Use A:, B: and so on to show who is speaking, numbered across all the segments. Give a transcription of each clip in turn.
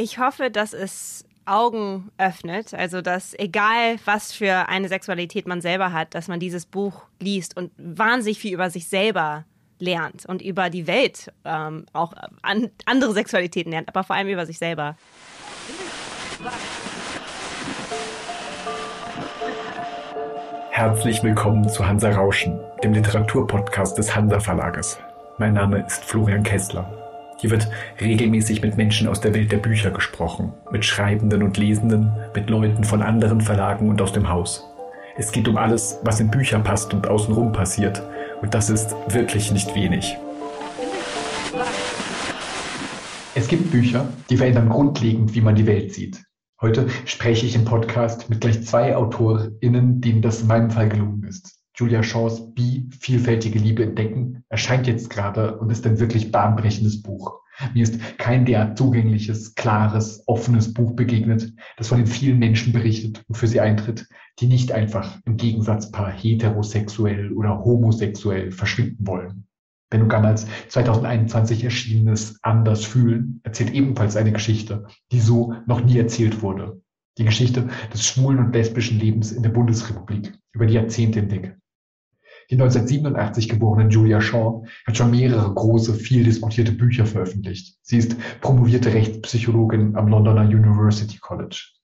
A: Ich hoffe, dass es Augen öffnet, also dass egal was für eine Sexualität man selber hat, dass man dieses Buch liest und wahnsinnig viel über sich selber lernt und über die Welt ähm, auch an, andere Sexualitäten lernt, aber vor allem über sich selber.
B: Herzlich willkommen zu Hansa Rauschen, dem Literaturpodcast des Hansa Verlages. Mein Name ist Florian Kessler. Hier wird regelmäßig mit Menschen aus der Welt der Bücher gesprochen, mit Schreibenden und Lesenden, mit Leuten von anderen Verlagen und aus dem Haus. Es geht um alles, was in Bücher passt und außenrum passiert. Und das ist wirklich nicht wenig. Es gibt Bücher, die verändern grundlegend, wie man die Welt sieht. Heute spreche ich im Podcast mit gleich zwei AutorInnen, denen das in meinem Fall gelungen ist. Julia Shaws Bi vielfältige Liebe entdecken erscheint jetzt gerade und ist ein wirklich bahnbrechendes Buch. Mir ist kein derart zugängliches, klares, offenes Buch begegnet, das von den vielen Menschen berichtet und für sie eintritt, die nicht einfach im Gegensatzpaar heterosexuell oder homosexuell verschwinden wollen. Benno Gammals 2021 erschienenes Anders fühlen erzählt ebenfalls eine Geschichte, die so noch nie erzählt wurde. Die Geschichte des schwulen und lesbischen Lebens in der Bundesrepublik über die Jahrzehnte hinweg. Die 1987 geborene Julia Shaw hat schon mehrere große, viel diskutierte Bücher veröffentlicht. Sie ist promovierte Rechtspsychologin am Londoner University College.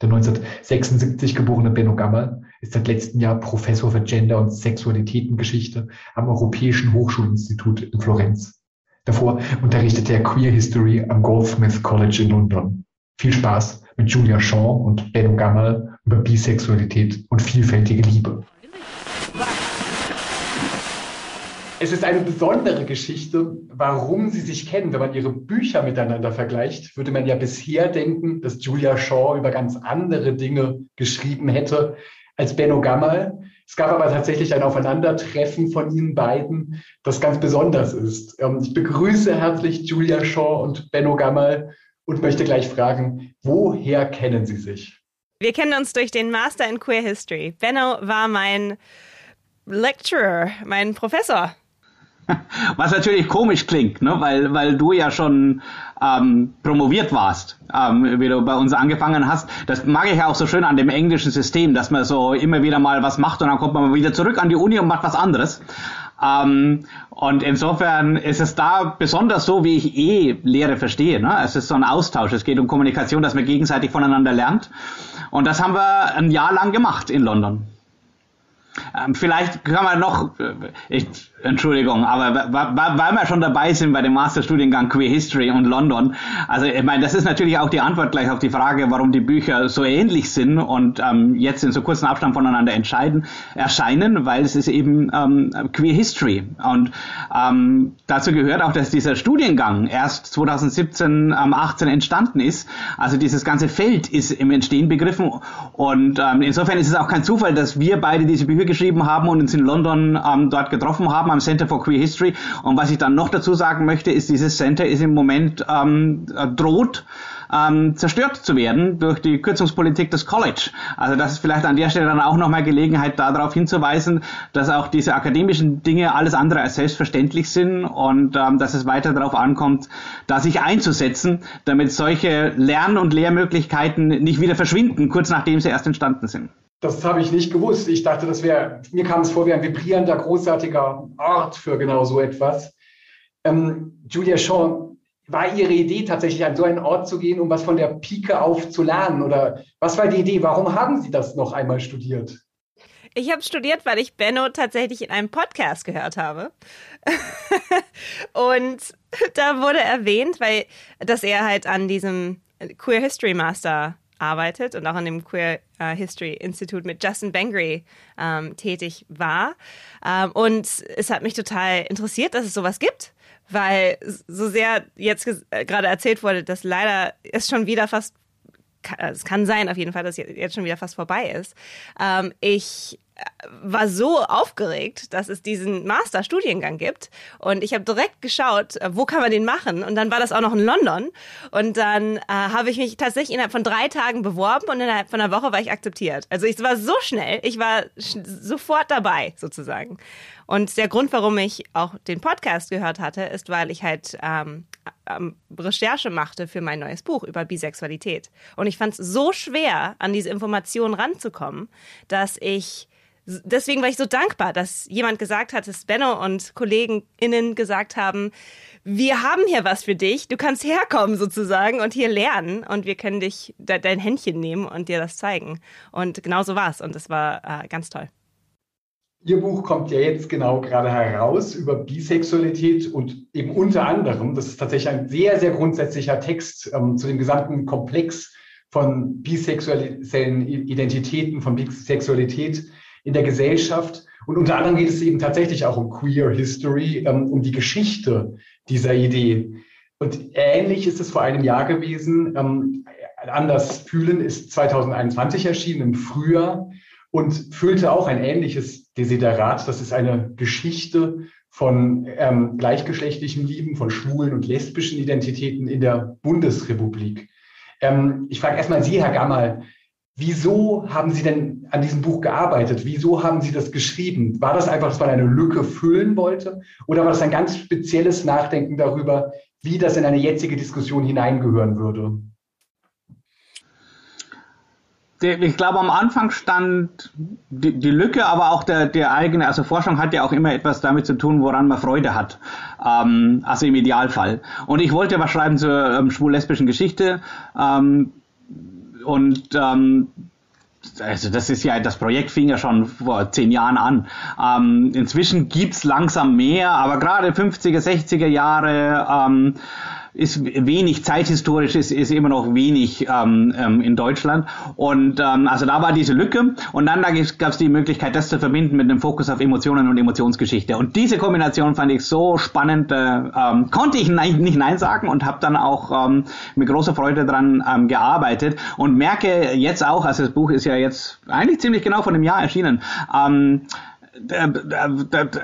B: Der 1976 geborene Benno Gammer ist seit letztem Jahr Professor für Gender- und Sexualitätengeschichte am Europäischen Hochschulinstitut in Florenz. Davor unterrichtete er Queer History am Goldsmith College in London. Viel Spaß mit Julia Shaw und Benno Gammer über Bisexualität und vielfältige Liebe. Es ist eine besondere Geschichte, warum sie sich kennen. Wenn man ihre Bücher miteinander vergleicht, würde man ja bisher denken, dass Julia Shaw über ganz andere Dinge geschrieben hätte als Benno Gammal. Es gab aber tatsächlich ein Aufeinandertreffen von ihnen beiden, das ganz besonders ist. Ähm, ich begrüße herzlich Julia Shaw und Benno Gammal und möchte gleich fragen, woher kennen Sie sich?
A: Wir kennen uns durch den Master in Queer History. Benno war mein Lecturer, mein Professor
C: Was natürlich komisch klingt, ne? weil, weil du ja schon ähm, promoviert warst, ähm, wie du bei uns angefangen hast. Das mag ich ja auch so schön an dem englischen System, dass man so immer wieder mal was macht und dann kommt man wieder zurück an die Uni und macht was anderes. Ähm, und insofern ist es da besonders so, wie ich eh Lehre verstehe. Ne? Es ist so ein Austausch, es geht um Kommunikation, dass man gegenseitig voneinander lernt. Und das haben wir ein Jahr lang gemacht in London. Ähm, vielleicht kann man noch, äh, ich, Entschuldigung, aber weil wir schon dabei sind bei dem Masterstudiengang Queer History und London, also ich meine, das ist natürlich auch die Antwort gleich auf die Frage, warum die Bücher so ähnlich sind und ähm, jetzt in so kurzen Abstand voneinander entscheiden, erscheinen, weil es ist eben ähm, Queer History. Und ähm, dazu gehört auch, dass dieser Studiengang erst 2017, ähm, 18 entstanden ist, also dieses ganze Feld ist im Entstehen begriffen. Und ähm, insofern ist es auch kein Zufall, dass wir beide diese Bücher geschrieben haben und uns in London ähm, dort getroffen haben am Center for Queer History. Und was ich dann noch dazu sagen möchte, ist, dieses Center ist im Moment ähm, droht, ähm, zerstört zu werden durch die Kürzungspolitik des College. Also das ist vielleicht an der Stelle dann auch nochmal Gelegenheit, darauf hinzuweisen, dass auch diese akademischen Dinge alles andere als selbstverständlich sind und ähm, dass es weiter darauf ankommt, da sich einzusetzen, damit solche Lern- und Lehrmöglichkeiten nicht wieder verschwinden, kurz nachdem sie erst entstanden sind.
B: Das habe ich nicht gewusst. Ich dachte, das wäre, mir kam es vor wie ein vibrierender, großartiger Ort für genau so etwas. Ähm, Julia Shaw, war Ihre Idee tatsächlich an so einen Ort zu gehen, um was von der Pike auf zu lernen? Oder was war die Idee? Warum haben Sie das noch einmal studiert?
A: Ich habe studiert, weil ich Benno tatsächlich in einem Podcast gehört habe. und da wurde erwähnt, weil dass er halt an diesem Queer History Master arbeitet und auch an dem Queer uh, History Institute mit Justin Bengry ähm, tätig war. Ähm, und es hat mich total interessiert, dass es sowas gibt, weil so sehr jetzt äh, gerade erzählt wurde, dass leider es schon wieder fast es kann sein auf jeden Fall, dass jetzt schon wieder fast vorbei ist. Ähm, ich war so aufgeregt, dass es diesen Masterstudiengang gibt. Und ich habe direkt geschaut, äh, wo kann man den machen. Und dann war das auch noch in London. Und dann äh, habe ich mich tatsächlich innerhalb von drei Tagen beworben und innerhalb von einer Woche war ich akzeptiert. Also ich war so schnell, ich war sofort dabei sozusagen. Und der Grund, warum ich auch den Podcast gehört hatte, ist, weil ich halt ähm, ähm, Recherche machte für mein neues Buch über Bisexualität. Und ich fand es so schwer, an diese Informationen ranzukommen, dass ich deswegen war ich so dankbar, dass jemand gesagt hat, dass Benno und KollegenInnen gesagt haben, wir haben hier was für dich, du kannst herkommen sozusagen und hier lernen und wir können dich de dein Händchen nehmen und dir das zeigen. Und genau so war es und das war äh, ganz toll.
B: Ihr Buch kommt ja jetzt genau gerade heraus über Bisexualität und eben unter anderem, das ist tatsächlich ein sehr, sehr grundsätzlicher Text ähm, zu dem gesamten Komplex von bisexuellen Identitäten, von Bisexualität, in der Gesellschaft. Und unter anderem geht es eben tatsächlich auch um Queer History, ähm, um die Geschichte dieser Idee. Und ähnlich ist es vor einem Jahr gewesen. Ähm, Anders fühlen ist 2021 erschienen im Frühjahr und füllte auch ein ähnliches Desiderat. Das ist eine Geschichte von ähm, gleichgeschlechtlichen Lieben, von schwulen und lesbischen Identitäten in der Bundesrepublik. Ähm, ich frage erstmal Sie, Herr Gammal, Wieso haben Sie denn an diesem Buch gearbeitet? Wieso haben Sie das geschrieben? War das einfach, dass man eine Lücke füllen wollte? Oder war das ein ganz spezielles Nachdenken darüber, wie das in eine jetzige Diskussion hineingehören würde?
C: Ich glaube, am Anfang stand die, die, Lücke, aber auch der, der eigene, also Forschung hat ja auch immer etwas damit zu tun, woran man Freude hat. Ähm, also im Idealfall. Und ich wollte was schreiben zur ähm, schwul-lesbischen Geschichte. Ähm, und ähm, also das ist ja, das Projekt fing ja schon vor zehn Jahren an. Ähm, inzwischen gibt's langsam mehr, aber gerade 50er, 60er Jahre ähm, ist wenig zeithistorisch, ist, ist immer noch wenig ähm, ähm, in Deutschland. Und ähm, also da war diese Lücke. Und dann da gab es die Möglichkeit, das zu verbinden mit einem Fokus auf Emotionen und Emotionsgeschichte. Und diese Kombination fand ich so spannend, äh, ähm, konnte ich nein, nicht Nein sagen und habe dann auch ähm, mit großer Freude dran ähm, gearbeitet und merke jetzt auch, also das Buch ist ja jetzt eigentlich ziemlich genau von einem Jahr erschienen, ähm,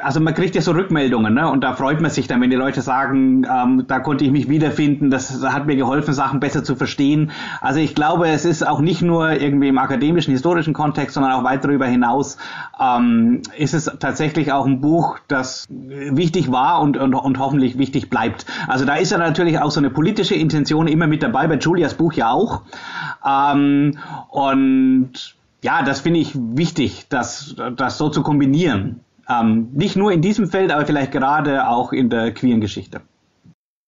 C: also man kriegt ja so Rückmeldungen, ne? Und da freut man sich dann, wenn die Leute sagen, ähm, da konnte ich mich wiederfinden, das hat mir geholfen, Sachen besser zu verstehen. Also ich glaube, es ist auch nicht nur irgendwie im akademischen, historischen Kontext, sondern auch weit darüber hinaus ähm, ist es tatsächlich auch ein Buch, das wichtig war und, und, und hoffentlich wichtig bleibt. Also da ist ja natürlich auch so eine politische Intention immer mit dabei, bei Julias Buch ja auch. Ähm, und ja, das finde ich wichtig, das, das so zu kombinieren. Ähm, nicht nur in diesem Feld, aber vielleicht gerade auch in der queeren Geschichte.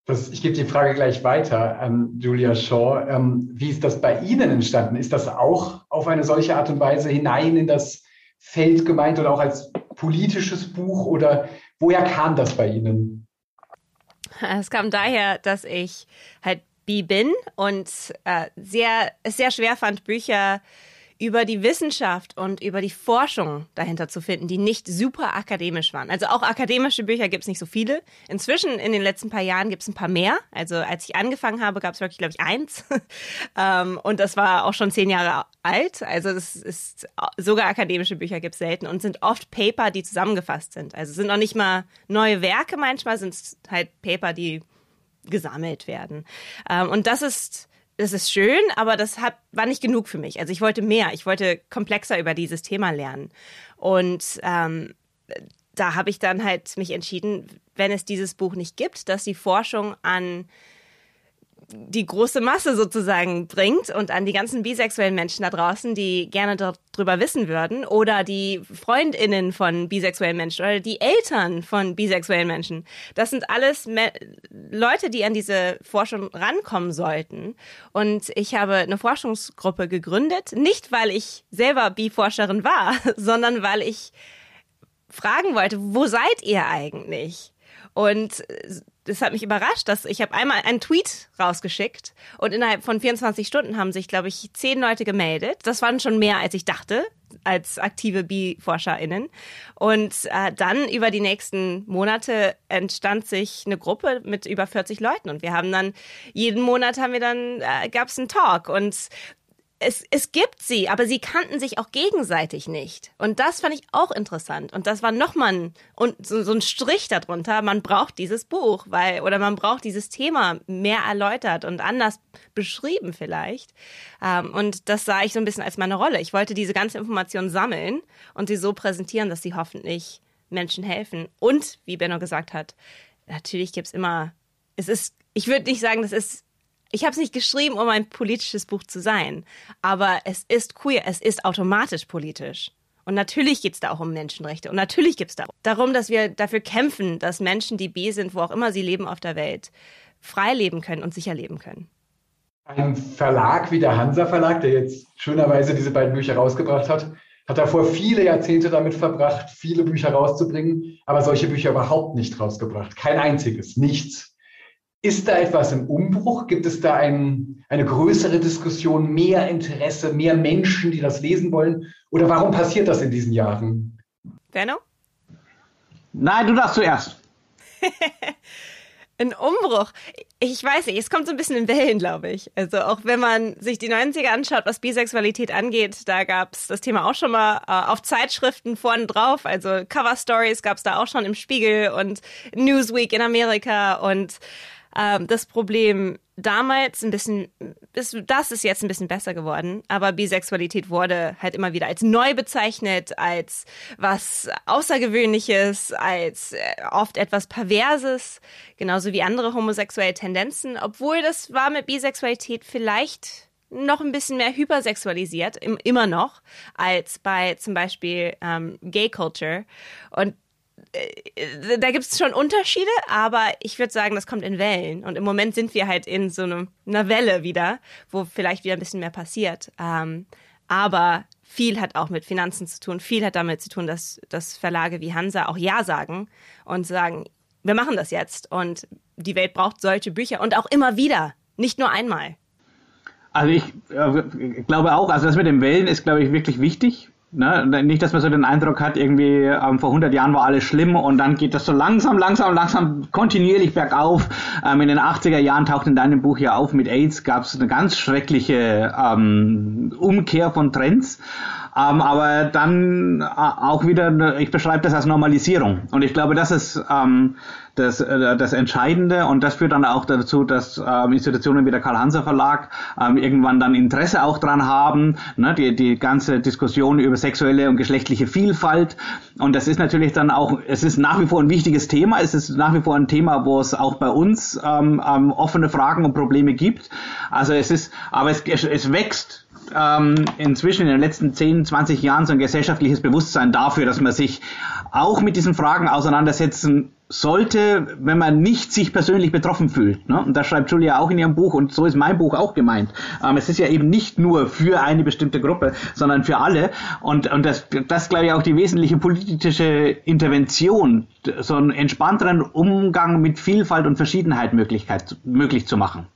B: Das, ich gebe die Frage gleich weiter an Julia Shaw. Ähm, wie ist das bei Ihnen entstanden? Ist das auch auf eine solche Art und Weise hinein in das Feld gemeint oder auch als politisches Buch oder woher kam das bei Ihnen?
A: Es kam daher, dass ich halt bi bin und äh, sehr, es sehr schwer fand, Bücher über die Wissenschaft und über die Forschung dahinter zu finden, die nicht super akademisch waren. Also auch akademische Bücher gibt es nicht so viele. Inzwischen in den letzten paar Jahren gibt es ein paar mehr. Also als ich angefangen habe, gab es wirklich, glaube ich, eins. ähm, und das war auch schon zehn Jahre alt. Also das ist sogar akademische Bücher gibt es selten und sind oft Paper, die zusammengefasst sind. Also sind noch nicht mal neue Werke, manchmal sind es halt Paper, die gesammelt werden. Ähm, und das ist das ist schön, aber das hat, war nicht genug für mich. Also ich wollte mehr, ich wollte komplexer über dieses Thema lernen. Und ähm, da habe ich dann halt mich entschieden, wenn es dieses Buch nicht gibt, dass die Forschung an die große Masse sozusagen bringt und an die ganzen bisexuellen Menschen da draußen, die gerne darüber wissen würden oder die Freundinnen von bisexuellen Menschen oder die Eltern von bisexuellen Menschen. Das sind alles Me Leute, die an diese Forschung rankommen sollten. Und ich habe eine Forschungsgruppe gegründet, nicht weil ich selber Bi-Forscherin war, sondern weil ich fragen wollte, wo seid ihr eigentlich? Und das hat mich überrascht, dass ich habe einmal einen Tweet rausgeschickt und innerhalb von 24 Stunden haben sich, glaube ich, zehn Leute gemeldet. Das waren schon mehr, als ich dachte, als aktive Bi-ForscherInnen. Und äh, dann über die nächsten Monate entstand sich eine Gruppe mit über 40 Leuten und wir haben dann jeden Monat haben wir dann äh, gab es einen Talk und es, es gibt sie, aber sie kannten sich auch gegenseitig nicht. Und das fand ich auch interessant. Und das war nochmal ein, so, so ein Strich darunter. Man braucht dieses Buch, weil, oder man braucht dieses Thema mehr erläutert und anders beschrieben vielleicht. Ähm, und das sah ich so ein bisschen als meine Rolle. Ich wollte diese ganze Information sammeln und sie so präsentieren, dass sie hoffentlich Menschen helfen. Und, wie Benno gesagt hat, natürlich gibt's immer, es ist, ich würde nicht sagen, das ist ich habe es nicht geschrieben, um ein politisches Buch zu sein, aber es ist queer, es ist automatisch politisch. Und natürlich geht es da auch um Menschenrechte. Und natürlich geht es da darum, dass wir dafür kämpfen, dass Menschen, die B sind, wo auch immer sie leben auf der Welt, frei leben können und sicher leben können.
B: Ein Verlag wie der Hansa Verlag, der jetzt schönerweise diese beiden Bücher rausgebracht hat, hat davor viele Jahrzehnte damit verbracht, viele Bücher rauszubringen, aber solche Bücher überhaupt nicht rausgebracht. Kein einziges, nichts. Ist da etwas im Umbruch? Gibt es da ein, eine größere Diskussion, mehr Interesse, mehr Menschen, die das lesen wollen? Oder warum passiert das in diesen Jahren?
A: Benno?
C: Nein, du darfst zuerst.
A: ein Umbruch. Ich weiß nicht, es kommt so ein bisschen in Wellen, glaube ich. Also auch wenn man sich die 90er anschaut, was Bisexualität angeht, da gab es das Thema auch schon mal äh, auf Zeitschriften vorne drauf. Also Cover Stories gab es da auch schon im Spiegel und Newsweek in Amerika und ähm, das Problem damals ein bisschen, ist, das ist jetzt ein bisschen besser geworden, aber Bisexualität wurde halt immer wieder als neu bezeichnet, als was Außergewöhnliches, als äh, oft etwas Perverses, genauso wie andere homosexuelle Tendenzen, obwohl das war mit Bisexualität vielleicht noch ein bisschen mehr hypersexualisiert, immer noch, als bei zum Beispiel ähm, Gay Culture. Und da gibt es schon Unterschiede, aber ich würde sagen, das kommt in Wellen. Und im Moment sind wir halt in so einer Welle wieder, wo vielleicht wieder ein bisschen mehr passiert. Ähm, aber viel hat auch mit Finanzen zu tun. Viel hat damit zu tun, dass, dass Verlage wie Hansa auch Ja sagen und sagen, wir machen das jetzt. Und die Welt braucht solche Bücher und auch immer wieder, nicht nur einmal.
C: Also ich äh, glaube auch, also das mit den Wellen ist, glaube ich, wirklich wichtig. Ne? Nicht, dass man so den Eindruck hat, irgendwie ähm, vor 100 Jahren war alles schlimm und dann geht das so langsam, langsam, langsam kontinuierlich bergauf. Ähm, in den 80er Jahren taucht in deinem Buch ja auf, mit AIDS gab es eine ganz schreckliche ähm, Umkehr von Trends. Ähm, aber dann äh, auch wieder, ich beschreibe das als Normalisierung. Und ich glaube, das ist ähm, das, äh, das Entscheidende. Und das führt dann auch dazu, dass ähm, Institutionen wie der Karl-Hanser Verlag ähm, irgendwann dann Interesse auch dran haben, ne, die, die ganze Diskussion über sexuelle und geschlechtliche Vielfalt. Und das ist natürlich dann auch, es ist nach wie vor ein wichtiges Thema, es ist nach wie vor ein Thema, wo es auch bei uns ähm, ähm, offene Fragen und Probleme gibt. Also es ist, aber es, es wächst ähm, inzwischen in den letzten 10, 20 Jahren so ein gesellschaftliches Bewusstsein dafür, dass man sich auch mit diesen Fragen auseinandersetzen sollte, wenn man nicht sich persönlich betroffen fühlt. Ne? Und das schreibt Julia auch in ihrem Buch und so ist mein Buch auch gemeint. Ähm, es ist ja eben nicht nur für eine bestimmte Gruppe, sondern für alle. Und, und das, das glaube ich auch die wesentliche politische Intervention, so einen entspannteren Umgang mit Vielfalt und Verschiedenheit Möglichkeit, möglich zu machen.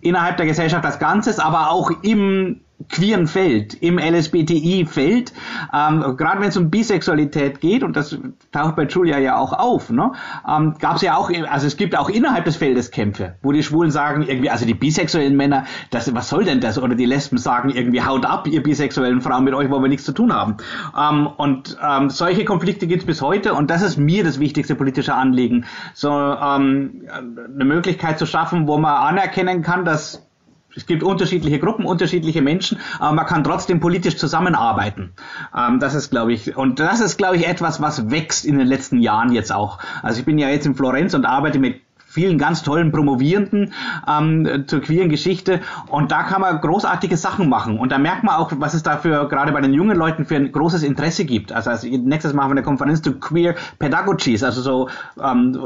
C: Innerhalb der Gesellschaft als Ganzes, aber auch im queeren Feld, im LSBTI-Feld, ähm, gerade wenn es um Bisexualität geht, und das taucht bei Julia ja auch auf, ne, ähm, gab es ja auch, also es gibt auch innerhalb des Feldes Kämpfe, wo die Schwulen sagen, irgendwie, also die bisexuellen Männer, das, was soll denn das? Oder die Lesben sagen irgendwie, haut ab, ihr bisexuellen Frauen, mit euch wollen wir nichts zu tun haben. Ähm, und ähm, solche Konflikte gibt es bis heute, und das ist mir das wichtigste politische Anliegen, so ähm, eine Möglichkeit zu schaffen, wo man anerkennen kann, dass es gibt unterschiedliche Gruppen, unterschiedliche Menschen, aber man kann trotzdem politisch zusammenarbeiten. Ähm, das ist, glaube ich, und das ist, glaube ich, etwas, was wächst in den letzten Jahren jetzt auch. Also ich bin ja jetzt in Florenz und arbeite mit vielen ganz tollen Promovierenden ähm, zur queeren Geschichte und da kann man großartige Sachen machen und da merkt man auch, was es dafür gerade bei den jungen Leuten für ein großes Interesse gibt. Also, also nächstes machen wir eine Konferenz zu Queer Pedagogies, also so ähm,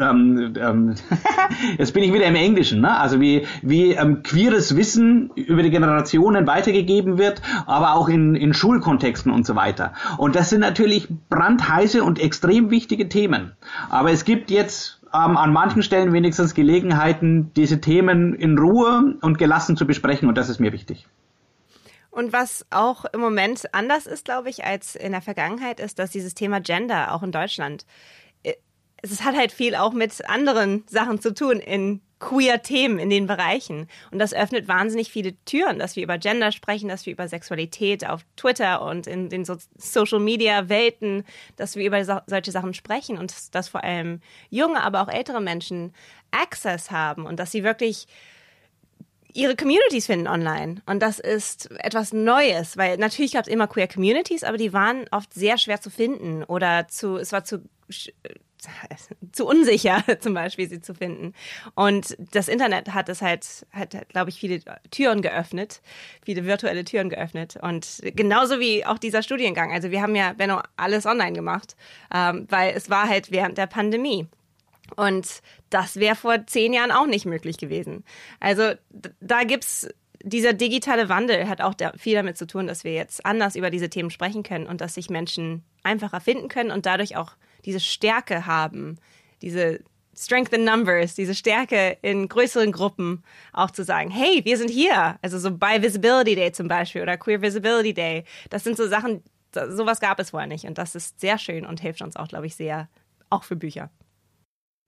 C: ähm, ähm, jetzt bin ich wieder im Englischen, ne? also wie, wie ähm, queeres Wissen über die Generationen weitergegeben wird, aber auch in, in Schulkontexten und so weiter. Und das sind natürlich brandheiße und extrem wichtige Themen. Aber es gibt jetzt ähm, an manchen Stellen wenigstens Gelegenheiten, diese Themen in Ruhe und gelassen zu besprechen und das ist mir wichtig.
A: Und was auch im Moment anders ist, glaube ich, als in der Vergangenheit, ist, dass dieses Thema Gender auch in Deutschland, äh, es hat halt viel auch mit anderen Sachen zu tun in Queer-Themen in den Bereichen. Und das öffnet wahnsinnig viele Türen, dass wir über Gender sprechen, dass wir über Sexualität auf Twitter und in den so Social-Media-Welten, dass wir über so, solche Sachen sprechen und dass, dass vor allem junge, aber auch ältere Menschen Access haben und dass sie wirklich ihre Communities finden online. Und das ist etwas Neues, weil natürlich gab es immer queer Communities, aber die waren oft sehr schwer zu finden oder zu, es war zu, zu unsicher, zum Beispiel sie zu finden. Und das Internet hat es halt, hat, glaube ich, viele Türen geöffnet, viele virtuelle Türen geöffnet. Und genauso wie auch dieser Studiengang. Also wir haben ja, Benno, alles online gemacht, ähm, weil es war halt während der Pandemie. Und das wäre vor zehn Jahren auch nicht möglich gewesen. Also da gibt's dieser digitale Wandel hat auch viel damit zu tun, dass wir jetzt anders über diese Themen sprechen können und dass sich Menschen einfacher finden können und dadurch auch diese Stärke haben, diese Strength in Numbers, diese Stärke in größeren Gruppen auch zu sagen, hey, wir sind hier. Also so bei Visibility Day zum Beispiel oder Queer Visibility Day. Das sind so Sachen, sowas gab es vorher nicht. Und das ist sehr schön und hilft uns auch, glaube ich, sehr, auch für Bücher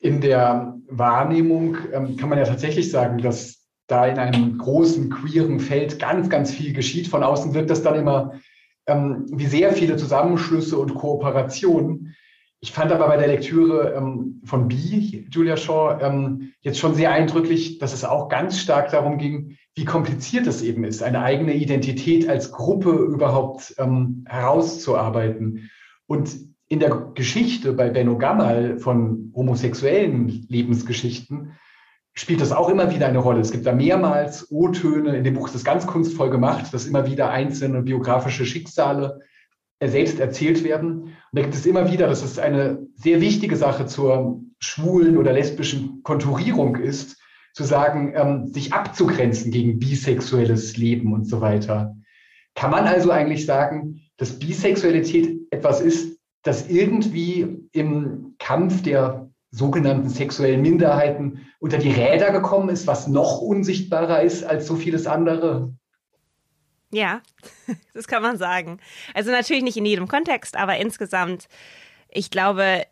B: in der Wahrnehmung ähm, kann man ja tatsächlich sagen, dass da in einem großen queeren Feld ganz, ganz viel geschieht. Von außen wirkt das dann immer ähm, wie sehr viele Zusammenschlüsse und Kooperationen. Ich fand aber bei der Lektüre ähm, von B, Julia Shaw, ähm, jetzt schon sehr eindrücklich, dass es auch ganz stark darum ging, wie kompliziert es eben ist, eine eigene Identität als Gruppe überhaupt ähm, herauszuarbeiten. Und in der Geschichte bei Benno Gamal von homosexuellen Lebensgeschichten spielt das auch immer wieder eine Rolle. Es gibt da mehrmals O-Töne, in dem Buch ist das ganz kunstvoll gemacht, dass immer wieder einzelne biografische Schicksale selbst erzählt werden. Und da gibt es immer wieder, dass es eine sehr wichtige Sache zur schwulen oder lesbischen Konturierung ist, zu sagen, ähm, sich abzugrenzen gegen bisexuelles Leben und so weiter. Kann man also eigentlich sagen, dass Bisexualität etwas ist, das irgendwie im Kampf der sogenannten sexuellen Minderheiten unter die Räder gekommen ist, was noch unsichtbarer ist als so vieles andere?
A: Ja, das kann man sagen. Also natürlich nicht in jedem Kontext, aber insgesamt, ich glaube,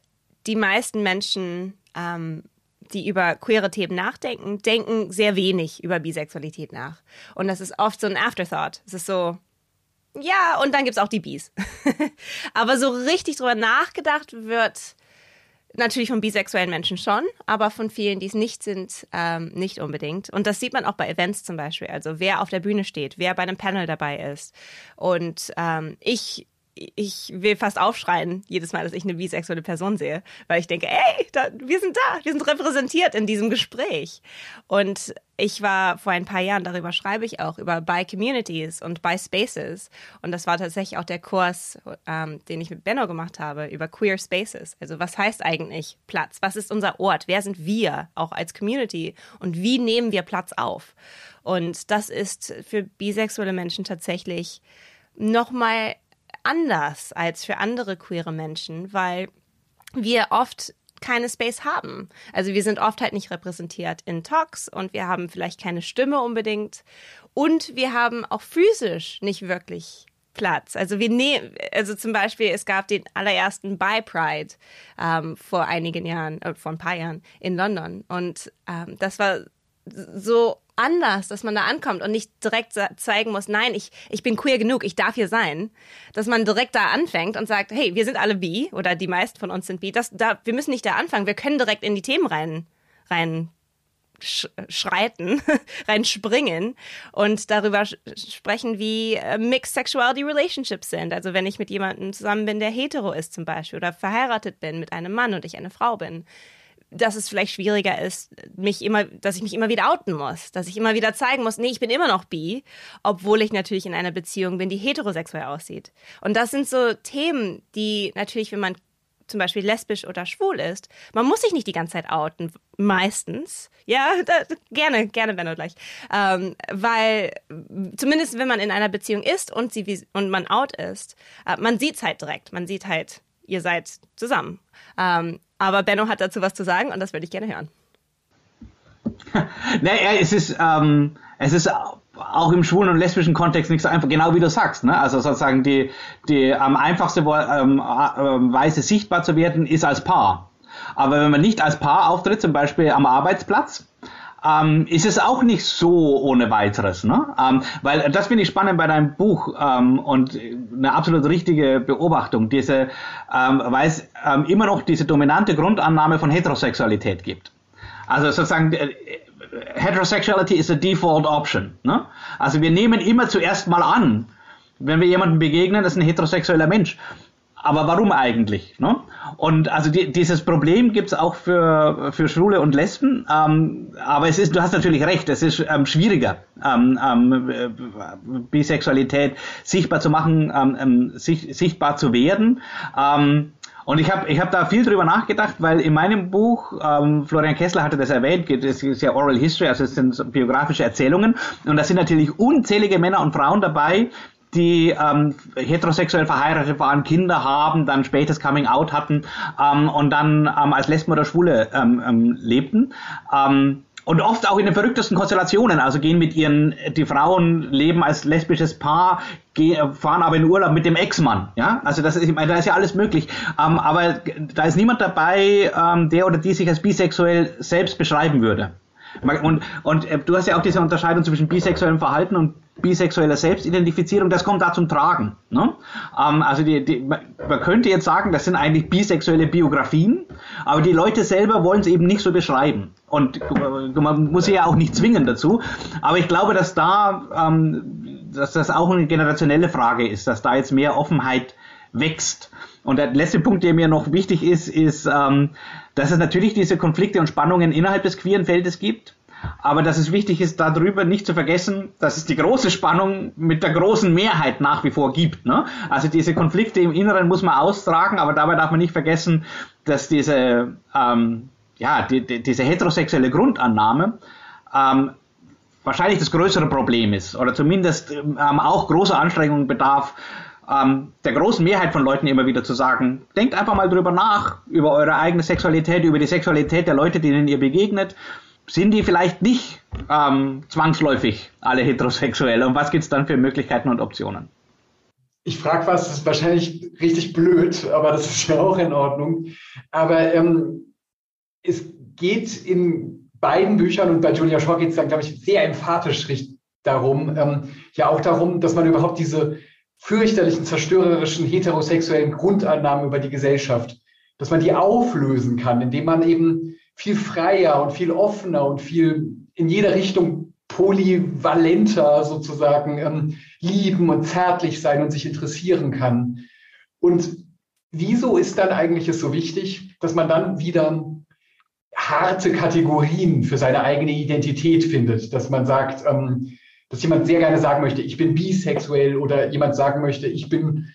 A: die meisten Menschen, ähm, die über queere Themen nachdenken, denken sehr wenig über Bisexualität nach. Und das ist oft so ein Afterthought. Es ist so, ja, und dann gibt es auch die Bis. aber so richtig drüber nachgedacht wird natürlich von bisexuellen Menschen schon, aber von vielen, die es nicht sind, ähm, nicht unbedingt. Und das sieht man auch bei Events zum Beispiel. Also wer auf der Bühne steht, wer bei einem Panel dabei ist. Und ähm, ich ich will fast aufschreien, jedes Mal, dass ich eine bisexuelle Person sehe, weil ich denke, ey, da, wir sind da, wir sind repräsentiert in diesem Gespräch. Und ich war vor ein paar Jahren, darüber schreibe ich auch, über Bi Communities und Bi Spaces. Und das war tatsächlich auch der Kurs, ähm, den ich mit Benno gemacht habe, über Queer Spaces. Also was heißt eigentlich Platz? Was ist unser Ort? Wer sind wir auch als Community? Und wie nehmen wir Platz auf? Und das ist für bisexuelle Menschen tatsächlich nochmal anders als für andere queere Menschen, weil wir oft keine Space haben. Also wir sind oft halt nicht repräsentiert in Talks und wir haben vielleicht keine Stimme unbedingt und wir haben auch physisch nicht wirklich Platz. Also wir nehmen, also zum Beispiel, es gab den allerersten Bi Pride ähm, vor einigen Jahren, äh, vor ein paar Jahren in London und ähm, das war so anders, dass man da ankommt und nicht direkt zeigen muss, nein, ich, ich bin queer genug, ich darf hier sein. Dass man direkt da anfängt und sagt, hey, wir sind alle bi oder die meisten von uns sind bi. Das, da, wir müssen nicht da anfangen, wir können direkt in die Themen rein, rein schreiten, reinspringen und darüber sprechen, wie äh, Mixed Sexuality Relationships sind. Also wenn ich mit jemandem zusammen bin, der hetero ist zum Beispiel oder verheiratet bin mit einem Mann und ich eine Frau bin dass es vielleicht schwieriger ist, mich immer, dass ich mich immer wieder outen muss, dass ich immer wieder zeigen muss, nee, ich bin immer noch bi, obwohl ich natürlich in einer Beziehung bin, die heterosexuell aussieht. Und das sind so Themen, die natürlich, wenn man zum Beispiel lesbisch oder schwul ist, man muss sich nicht die ganze Zeit outen, meistens. Ja, da, gerne, gerne, Benno gleich. Ähm, weil zumindest wenn man in einer Beziehung ist und sie und man out ist, äh, man sieht's halt direkt. Man sieht halt, ihr seid zusammen. Ähm, aber Benno hat dazu was zu sagen und das würde ich gerne hören.
C: naja, es ist, ähm, es ist auch im schwulen und lesbischen Kontext nicht so einfach, genau wie du sagst. Ne? Also sozusagen die, die am einfachste ähm, äh, Weise sichtbar zu werden, ist als Paar. Aber wenn man nicht als Paar auftritt, zum Beispiel am Arbeitsplatz, ähm, ist es auch nicht so ohne weiteres. Ne? Ähm, weil das finde ich spannend bei deinem Buch ähm, und eine absolut richtige Beobachtung, diese, ähm, weil es ähm, immer noch diese dominante Grundannahme von Heterosexualität gibt. Also sozusagen äh, Heterosexuality is a default option. Ne? Also wir nehmen immer zuerst mal an, wenn wir jemandem begegnen, das ist ein heterosexueller Mensch aber warum eigentlich? Ne? Und also die, dieses Problem gibt's auch für, für Schwule und Lesben, ähm, aber es ist, du hast natürlich recht, es ist ähm, schwieriger, ähm, ähm, Bisexualität sichtbar zu machen, ähm, ähm, sich, sichtbar zu werden. Ähm, und ich habe ich hab da viel drüber nachgedacht, weil in meinem Buch, ähm, Florian Kessler hatte das erwähnt, das ist ja Oral History, also es sind biografische Erzählungen. Und da sind natürlich unzählige Männer und Frauen dabei, die ähm, heterosexuell verheiratet waren, Kinder haben, dann spätes Coming Out hatten ähm, und dann ähm, als Lesben oder Schwule ähm, ähm, lebten. Ähm, und oft auch in den verrücktesten Konstellationen, also gehen mit ihren, die Frauen leben als lesbisches Paar, gehen, fahren aber in Urlaub mit dem Ex-Mann, ja, also das ist, ich meine, da ist ja alles möglich, ähm, aber da ist niemand dabei, ähm, der oder die sich als bisexuell selbst beschreiben würde. Und, und äh, du hast ja auch diese Unterscheidung zwischen bisexuellem Verhalten und bisexueller Selbstidentifizierung, das kommt da zum Tragen. Ne? Ähm, also die, die, man könnte jetzt sagen, das sind eigentlich bisexuelle Biografien, aber die Leute selber wollen es eben nicht so beschreiben. Und man muss sie ja auch nicht zwingen dazu. Aber ich glaube, dass da, ähm, dass das auch eine generationelle Frage ist, dass da jetzt mehr Offenheit wächst. Und der letzte Punkt, der mir noch wichtig ist, ist, ähm, dass es natürlich diese Konflikte und Spannungen innerhalb des queeren Feldes gibt aber dass es wichtig ist, darüber nicht zu vergessen, dass es die große Spannung mit der großen Mehrheit nach wie vor gibt. Ne? Also diese Konflikte im Inneren muss man austragen, aber dabei darf man nicht vergessen, dass diese, ähm, ja, die, die, diese heterosexuelle Grundannahme ähm, wahrscheinlich das größere Problem ist oder zumindest ähm, auch große Anstrengungen bedarf, ähm, der großen Mehrheit von Leuten immer wieder zu sagen, denkt einfach mal drüber nach, über eure eigene Sexualität, über die Sexualität der Leute, denen ihr begegnet sind die vielleicht nicht ähm, zwangsläufig alle heterosexuell? Und was gibt es dann für Möglichkeiten und Optionen?
B: Ich frage was, das ist wahrscheinlich richtig blöd, aber das ist ja auch in Ordnung. Aber ähm, es geht in beiden Büchern und bei Julia Shaw geht es dann, glaube ich, sehr emphatisch darum, ähm, ja auch darum, dass man überhaupt diese fürchterlichen, zerstörerischen, heterosexuellen Grundannahmen über die Gesellschaft, dass man die auflösen kann, indem man eben viel freier und viel offener und viel in jeder Richtung polyvalenter sozusagen ähm, lieben und zärtlich sein und sich interessieren kann. Und wieso ist dann eigentlich es so wichtig, dass man dann wieder harte Kategorien für seine eigene Identität findet, dass man sagt, ähm, dass jemand sehr gerne sagen möchte, ich bin bisexuell oder jemand sagen möchte, ich bin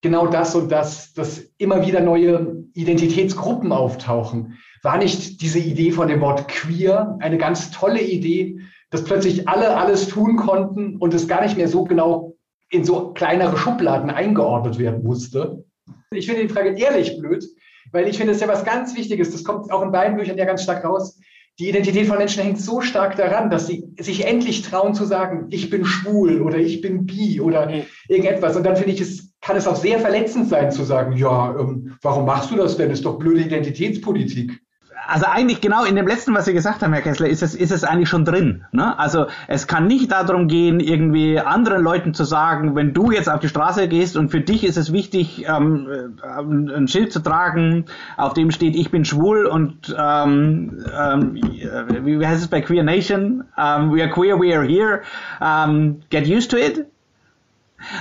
B: genau das und das, dass immer wieder neue Identitätsgruppen auftauchen. War nicht diese Idee von dem Wort queer eine ganz tolle Idee, dass plötzlich alle alles tun konnten und es gar nicht mehr so genau in so kleinere Schubladen eingeordnet werden musste? Ich finde die Frage ehrlich blöd, weil ich finde, es ist ja was ganz Wichtiges. Das kommt auch in beiden Büchern ja ganz stark raus. Die Identität von Menschen hängt so stark daran, dass sie sich endlich trauen zu sagen, ich bin schwul oder ich bin bi oder irgendetwas. Und dann finde ich, es kann es auch sehr verletzend sein zu sagen, ja, ähm, warum machst du das denn? Das ist doch blöde Identitätspolitik
C: also eigentlich genau in dem letzten, was Sie gesagt haben, Herr Kessler, ist es, ist es eigentlich schon drin. Ne? Also es kann nicht darum gehen, irgendwie anderen Leuten zu sagen, wenn du jetzt auf die Straße gehst und für dich ist es wichtig, ähm, äh, ein Schild zu tragen, auf dem steht, ich bin schwul und ähm, ähm, wie heißt es bei Queer Nation? Um, we are queer, we are here. Um, get used to it.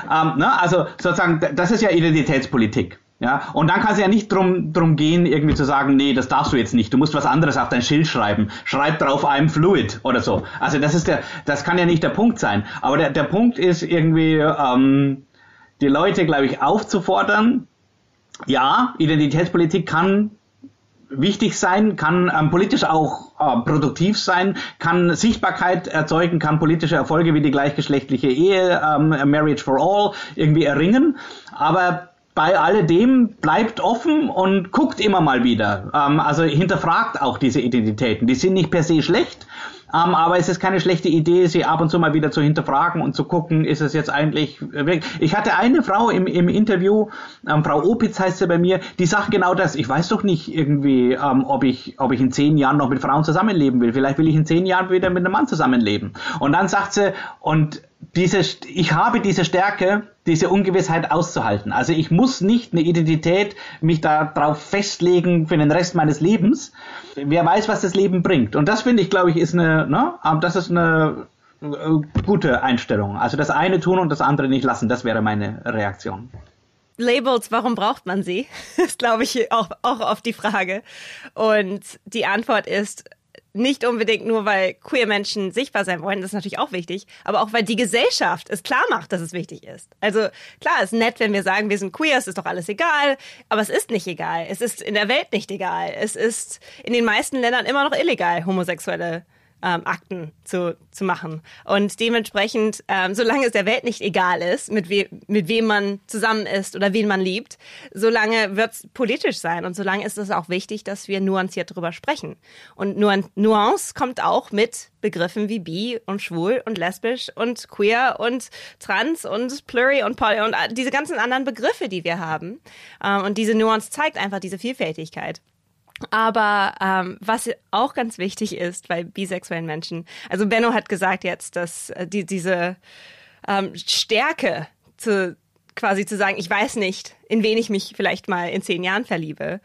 C: Um, ne? Also sozusagen, das ist ja Identitätspolitik. Ja, und dann kann es ja nicht drum, drum gehen, irgendwie zu sagen, nee, das darfst du jetzt nicht. Du musst was anderes auf dein Schild schreiben. Schreib drauf I'm fluid oder so. Also das ist der, das kann ja nicht der Punkt sein. Aber der, der Punkt ist irgendwie, ähm, die Leute, glaube ich, aufzufordern, ja, Identitätspolitik kann wichtig sein, kann ähm, politisch auch äh, produktiv sein, kann Sichtbarkeit erzeugen, kann politische Erfolge wie die gleichgeschlechtliche Ehe, ähm, Marriage for All irgendwie erringen. Aber bei alledem bleibt offen und guckt immer mal wieder. Ähm, also hinterfragt auch diese Identitäten. Die sind nicht per se schlecht, ähm, aber es ist keine schlechte Idee, sie ab und zu mal wieder zu hinterfragen und zu gucken, ist es jetzt eigentlich wirklich. Ich hatte eine Frau im, im Interview, ähm, Frau Opitz heißt sie bei mir, die sagt genau das. Ich weiß doch nicht irgendwie, ähm, ob ich, ob ich in zehn Jahren noch mit Frauen zusammenleben will. Vielleicht will ich in zehn Jahren wieder mit einem Mann zusammenleben. Und dann sagt sie, und diese, ich habe diese Stärke, diese Ungewissheit auszuhalten. Also ich muss nicht eine Identität mich darauf festlegen für den Rest meines Lebens. Wer weiß, was das Leben bringt. Und das finde ich, glaube ich, ist eine, ne, das ist eine äh, gute Einstellung. Also das eine tun und das andere nicht lassen. Das wäre meine Reaktion.
A: Labels, warum braucht man sie? Das ist, glaube ich, auch, auch oft die Frage. Und die Antwort ist, nicht unbedingt nur, weil queer Menschen sichtbar sein wollen, das ist natürlich auch wichtig, aber auch weil die Gesellschaft es klar macht, dass es wichtig ist. Also klar, es ist nett, wenn wir sagen, wir sind queer, es ist doch alles egal, aber es ist nicht egal. Es ist in der Welt nicht egal. Es ist in den meisten Ländern immer noch illegal, homosexuelle ähm, Akten zu, zu machen. Und dementsprechend, ähm, solange es der Welt nicht egal ist, mit, we mit wem man zusammen ist oder wen man liebt, solange wird es politisch sein. Und solange ist es auch wichtig, dass wir nuanciert darüber sprechen. Und nu Nuance kommt auch mit Begriffen wie bi und schwul und lesbisch und queer und trans und pluri und poly und äh, diese ganzen anderen Begriffe, die wir haben. Ähm, und diese Nuance zeigt einfach diese Vielfältigkeit. Aber ähm, was auch ganz wichtig ist bei bisexuellen Menschen, also Benno hat gesagt jetzt, dass äh, die, diese ähm, Stärke zu quasi zu sagen, ich weiß nicht, in wen ich mich vielleicht mal in zehn Jahren verliebe,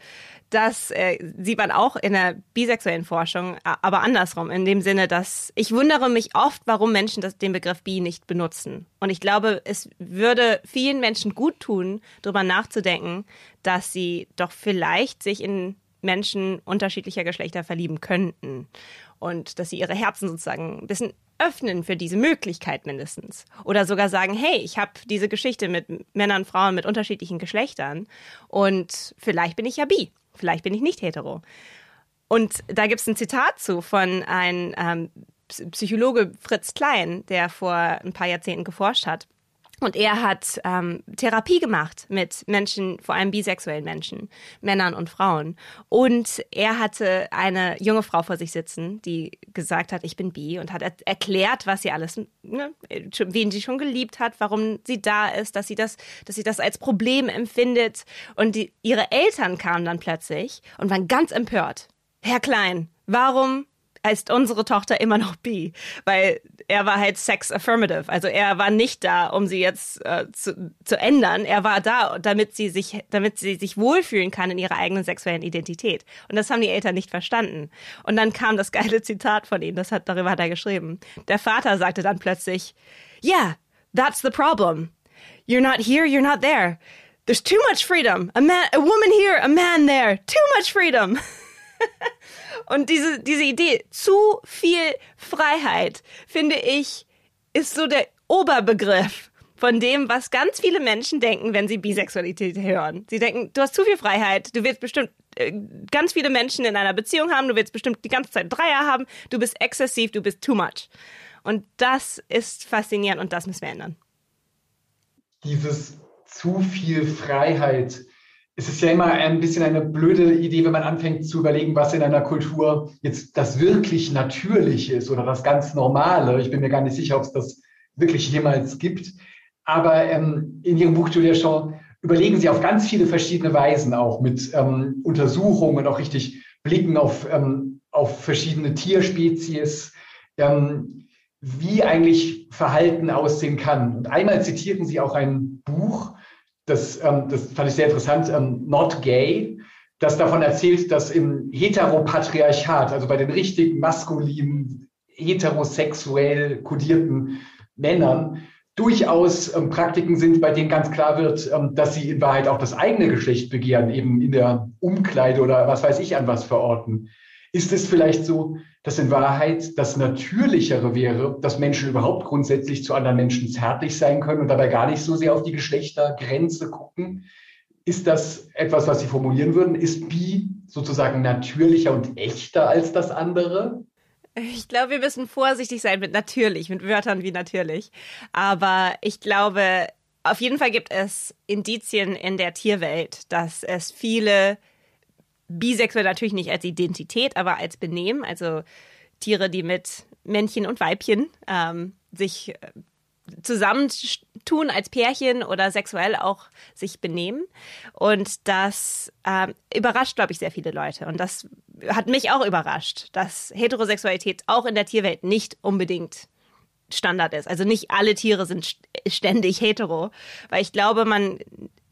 A: das äh, sieht man auch in der bisexuellen Forschung, aber andersrum, in dem Sinne, dass ich wundere mich oft, warum Menschen das, den Begriff bi nicht benutzen. Und ich glaube, es würde vielen Menschen gut tun, darüber nachzudenken, dass sie doch vielleicht sich in Menschen unterschiedlicher Geschlechter verlieben könnten. Und dass sie ihre Herzen sozusagen ein bisschen öffnen für diese Möglichkeit mindestens. Oder sogar sagen, hey, ich habe diese Geschichte mit Männern Frauen mit unterschiedlichen Geschlechtern und vielleicht bin ich ja bi, vielleicht bin ich nicht hetero. Und da gibt es ein Zitat zu von einem ähm, Psychologe Fritz Klein, der vor ein paar Jahrzehnten geforscht hat. Und er hat ähm, Therapie gemacht mit Menschen, vor allem bisexuellen Menschen, Männern und Frauen. Und er hatte eine junge Frau vor sich sitzen, die gesagt hat, ich bin bi und hat er erklärt, was sie alles, ne, wen sie schon geliebt hat, warum sie da ist, dass sie das, dass sie das als Problem empfindet. Und die, ihre Eltern kamen dann plötzlich und waren ganz empört. Herr Klein, warum ist unsere Tochter immer noch bi, weil er war halt sex affirmative, also er war nicht da, um sie jetzt äh, zu, zu ändern. Er war da, damit sie sich, damit sie sich wohlfühlen kann in ihrer eigenen sexuellen Identität. Und das haben die Eltern nicht verstanden. Und dann kam das geile Zitat von ihm, das hat darüber hat er geschrieben. Der Vater sagte dann plötzlich, "Yeah, that's the problem. You're not here, you're not there. There's too much freedom. A man, a woman here, a man there. Too much freedom." Und diese, diese Idee, zu viel Freiheit, finde ich, ist so der Oberbegriff von dem, was ganz viele Menschen denken, wenn sie Bisexualität hören. Sie denken, du hast zu viel Freiheit, du willst bestimmt äh, ganz viele Menschen in einer Beziehung haben, du willst bestimmt die ganze Zeit Dreier haben, du bist exzessiv, du bist too much. Und das ist faszinierend und das müssen wir ändern.
B: Dieses zu viel Freiheit es ist ja immer ein bisschen eine blöde Idee, wenn man anfängt zu überlegen, was in einer Kultur jetzt das wirklich Natürliche ist oder das ganz Normale. Ich bin mir gar nicht sicher, ob es das wirklich jemals gibt. Aber ähm, in Ihrem Buch, Julia Shaw, überlegen Sie auf ganz viele verschiedene Weisen auch mit ähm, Untersuchungen und auch richtig Blicken auf, ähm, auf verschiedene Tierspezies, ähm, wie eigentlich Verhalten aussehen kann. Und einmal zitierten Sie auch ein Buch, das, ähm, das fand ich sehr interessant, ähm, Not Gay, das davon erzählt, dass im Heteropatriarchat, also bei den richtigen maskulinen, heterosexuell kodierten Männern, durchaus ähm, Praktiken sind, bei denen ganz klar wird, ähm, dass sie in Wahrheit auch das eigene Geschlecht begehren, eben in der Umkleide oder was weiß ich an was verorten. Ist es vielleicht so, dass in Wahrheit das Natürlichere wäre, dass Menschen überhaupt grundsätzlich zu anderen Menschen zärtlich sein können und dabei gar nicht so sehr auf die Geschlechtergrenze gucken? Ist das etwas, was Sie formulieren würden? Ist Bi sozusagen natürlicher und echter als das andere?
A: Ich glaube, wir müssen vorsichtig sein mit natürlich, mit Wörtern wie natürlich. Aber ich glaube, auf jeden Fall gibt es Indizien in der Tierwelt, dass es viele bisexuell natürlich nicht als Identität, aber als Benehmen, also Tiere, die mit Männchen und Weibchen ähm, sich äh, zusammentun als Pärchen oder sexuell auch sich benehmen. Und das ähm, überrascht, glaube ich, sehr viele Leute. Und das hat mich auch überrascht, dass Heterosexualität auch in der Tierwelt nicht unbedingt Standard ist. Also nicht alle Tiere sind ständig hetero, weil ich glaube, man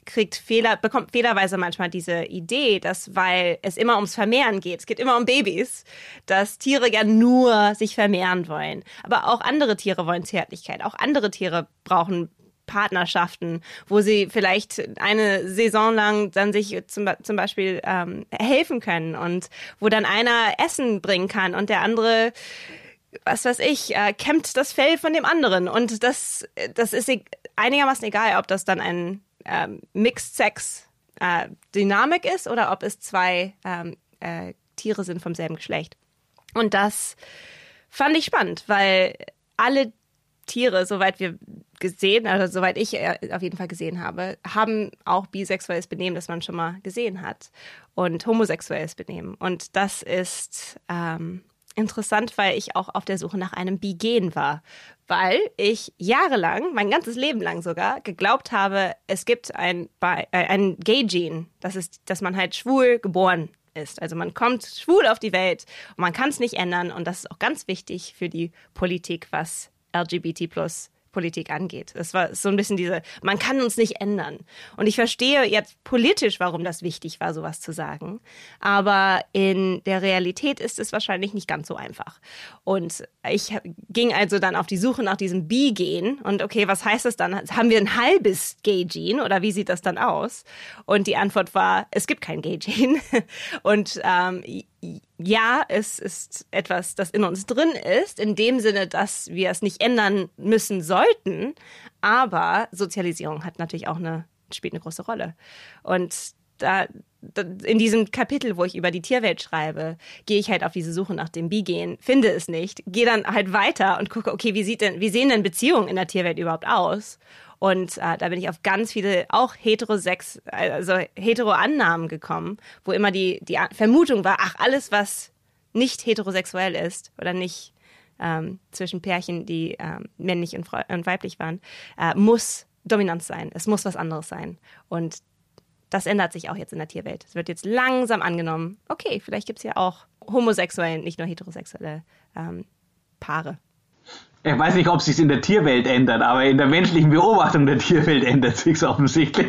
A: kriegt Fehler, bekommt fehlerweise manchmal diese Idee, dass weil es immer ums Vermehren geht, es geht immer um Babys, dass Tiere gern nur sich vermehren wollen. Aber auch andere Tiere wollen Zärtlichkeit. Auch andere Tiere brauchen Partnerschaften, wo sie vielleicht eine Saison lang dann sich zum, zum Beispiel ähm, helfen können und wo dann einer Essen bringen kann und der andere was weiß ich, äh, kämmt das Fell von dem anderen. Und das, das ist einigermaßen egal, ob das dann ein ähm, Mixed-Sex-Dynamik äh, ist oder ob es zwei ähm, äh, Tiere sind vom selben Geschlecht. Und das fand ich spannend, weil alle Tiere, soweit wir gesehen, also soweit ich äh, auf jeden Fall gesehen habe, haben auch bisexuelles Benehmen, das man schon mal gesehen hat. Und homosexuelles Benehmen. Und das ist ähm, interessant, weil ich auch auf der Suche nach einem Bigen war. Weil ich jahrelang, mein ganzes Leben lang sogar, geglaubt habe, es gibt ein, äh, ein Gay-Gene. Das ist, dass man halt schwul geboren ist. Also man kommt schwul auf die Welt und man kann es nicht ändern. Und das ist auch ganz wichtig für die Politik, was LGBT plus Politik angeht. Das war so ein bisschen diese, man kann uns nicht ändern. Und ich verstehe jetzt politisch, warum das wichtig war, sowas zu sagen. Aber in der Realität ist es wahrscheinlich nicht ganz so einfach. Und ich ging also dann auf die Suche nach diesem B-Gen und okay, was heißt das dann? Haben wir ein halbes Gay-Gene oder wie sieht das dann aus? Und die Antwort war, es gibt kein Gay-Gene. Und ähm, ja, es ist etwas, das in uns drin ist, in dem Sinne, dass wir es nicht ändern müssen sollten. Aber Sozialisierung hat natürlich auch eine, spielt eine große Rolle. Und da, in diesem Kapitel, wo ich über die Tierwelt schreibe, gehe ich halt auf diese Suche nach dem Bigen, finde es nicht, gehe dann halt weiter und gucke, okay, wie sieht denn, wie sehen denn Beziehungen in der Tierwelt überhaupt aus? Und äh, da bin ich auf ganz viele, auch heterosex, also hetero-Annahmen gekommen, wo immer die, die Vermutung war, ach, alles, was nicht heterosexuell ist oder nicht ähm, zwischen Pärchen, die ähm, männlich und, und, weiblich waren, äh, muss dominant sein. Es muss was anderes sein. Und das ändert sich auch jetzt in der Tierwelt. Es wird jetzt langsam angenommen, okay, vielleicht gibt es ja auch homosexuelle, nicht nur heterosexuelle ähm, Paare.
C: Ich weiß nicht, ob es sich in der Tierwelt ändert, aber in der menschlichen Beobachtung der Tierwelt ändert sich offensichtlich.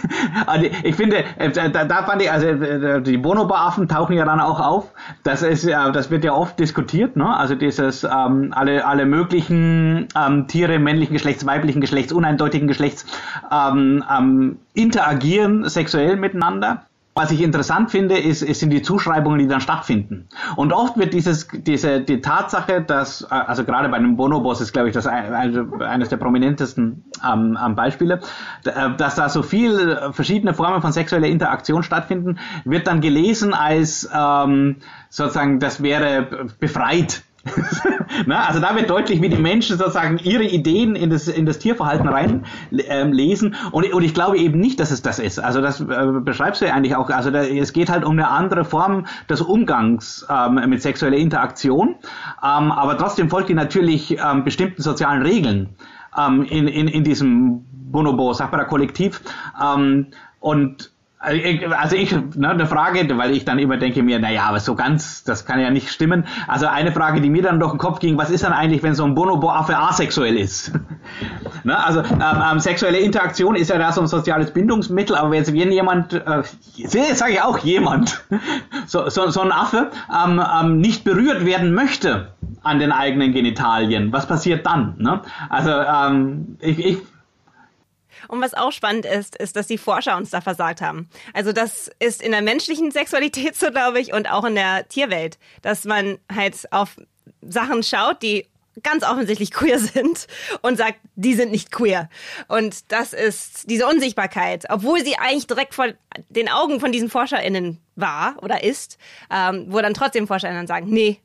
C: also ich finde, äh, da, da fand ich, also äh, die Bonobo-Affen tauchen ja dann auch auf. Das ist, das wird ja oft diskutiert, ne? Also dieses ähm, alle alle möglichen ähm, Tiere männlichen Geschlechts, weiblichen Geschlechts, uneindeutigen Geschlechts ähm, ähm, interagieren sexuell miteinander. Was ich interessant finde, ist, ist sind die Zuschreibungen, die dann stattfinden. Und oft wird dieses, diese, die Tatsache, dass, äh, also gerade bei einem Bonobos ist, glaube ich, das eines der prominentesten ähm, Beispiele, äh, dass da so viel verschiedene Formen von sexueller Interaktion stattfinden, wird dann gelesen als ähm, sozusagen, das wäre befreit Na, also da wird deutlich, wie die Menschen sozusagen ihre Ideen in das, in das Tierverhalten rein ähm. Und, und ich glaube eben nicht, dass es das ist. Also das äh, beschreibst du ja eigentlich auch. Also da, es geht halt um eine andere Form des Umgangs ähm, mit sexueller Interaktion. Ähm, aber trotzdem folgt die natürlich ähm, bestimmten sozialen Regeln ähm, in, in, in diesem Bonobo, Sapara Kollektiv. Ähm, und also ich, ne, eine Frage, weil ich dann immer denke mir, naja, aber so ganz, das kann ja nicht stimmen. Also eine Frage, die mir dann durch den Kopf ging, was ist dann eigentlich, wenn so ein Bonobo-Affe asexuell ist? ne, also ähm, ähm, sexuelle Interaktion ist ja da so ein soziales Bindungsmittel, aber wenn jemand, äh, sage ich auch jemand, so, so, so ein Affe ähm, ähm, nicht berührt werden möchte an den eigenen Genitalien, was passiert dann? Ne? Also ähm, ich, ich
A: und was auch spannend ist, ist, dass die Forscher uns da versagt haben. Also das ist in der menschlichen Sexualität so, glaube ich, und auch in der Tierwelt, dass man halt auf Sachen schaut, die ganz offensichtlich queer sind und sagt, die sind nicht queer. Und das ist diese Unsichtbarkeit, obwohl sie eigentlich direkt vor den Augen von diesen ForscherInnen war oder ist, ähm, wo dann trotzdem ForscherInnen sagen, nee.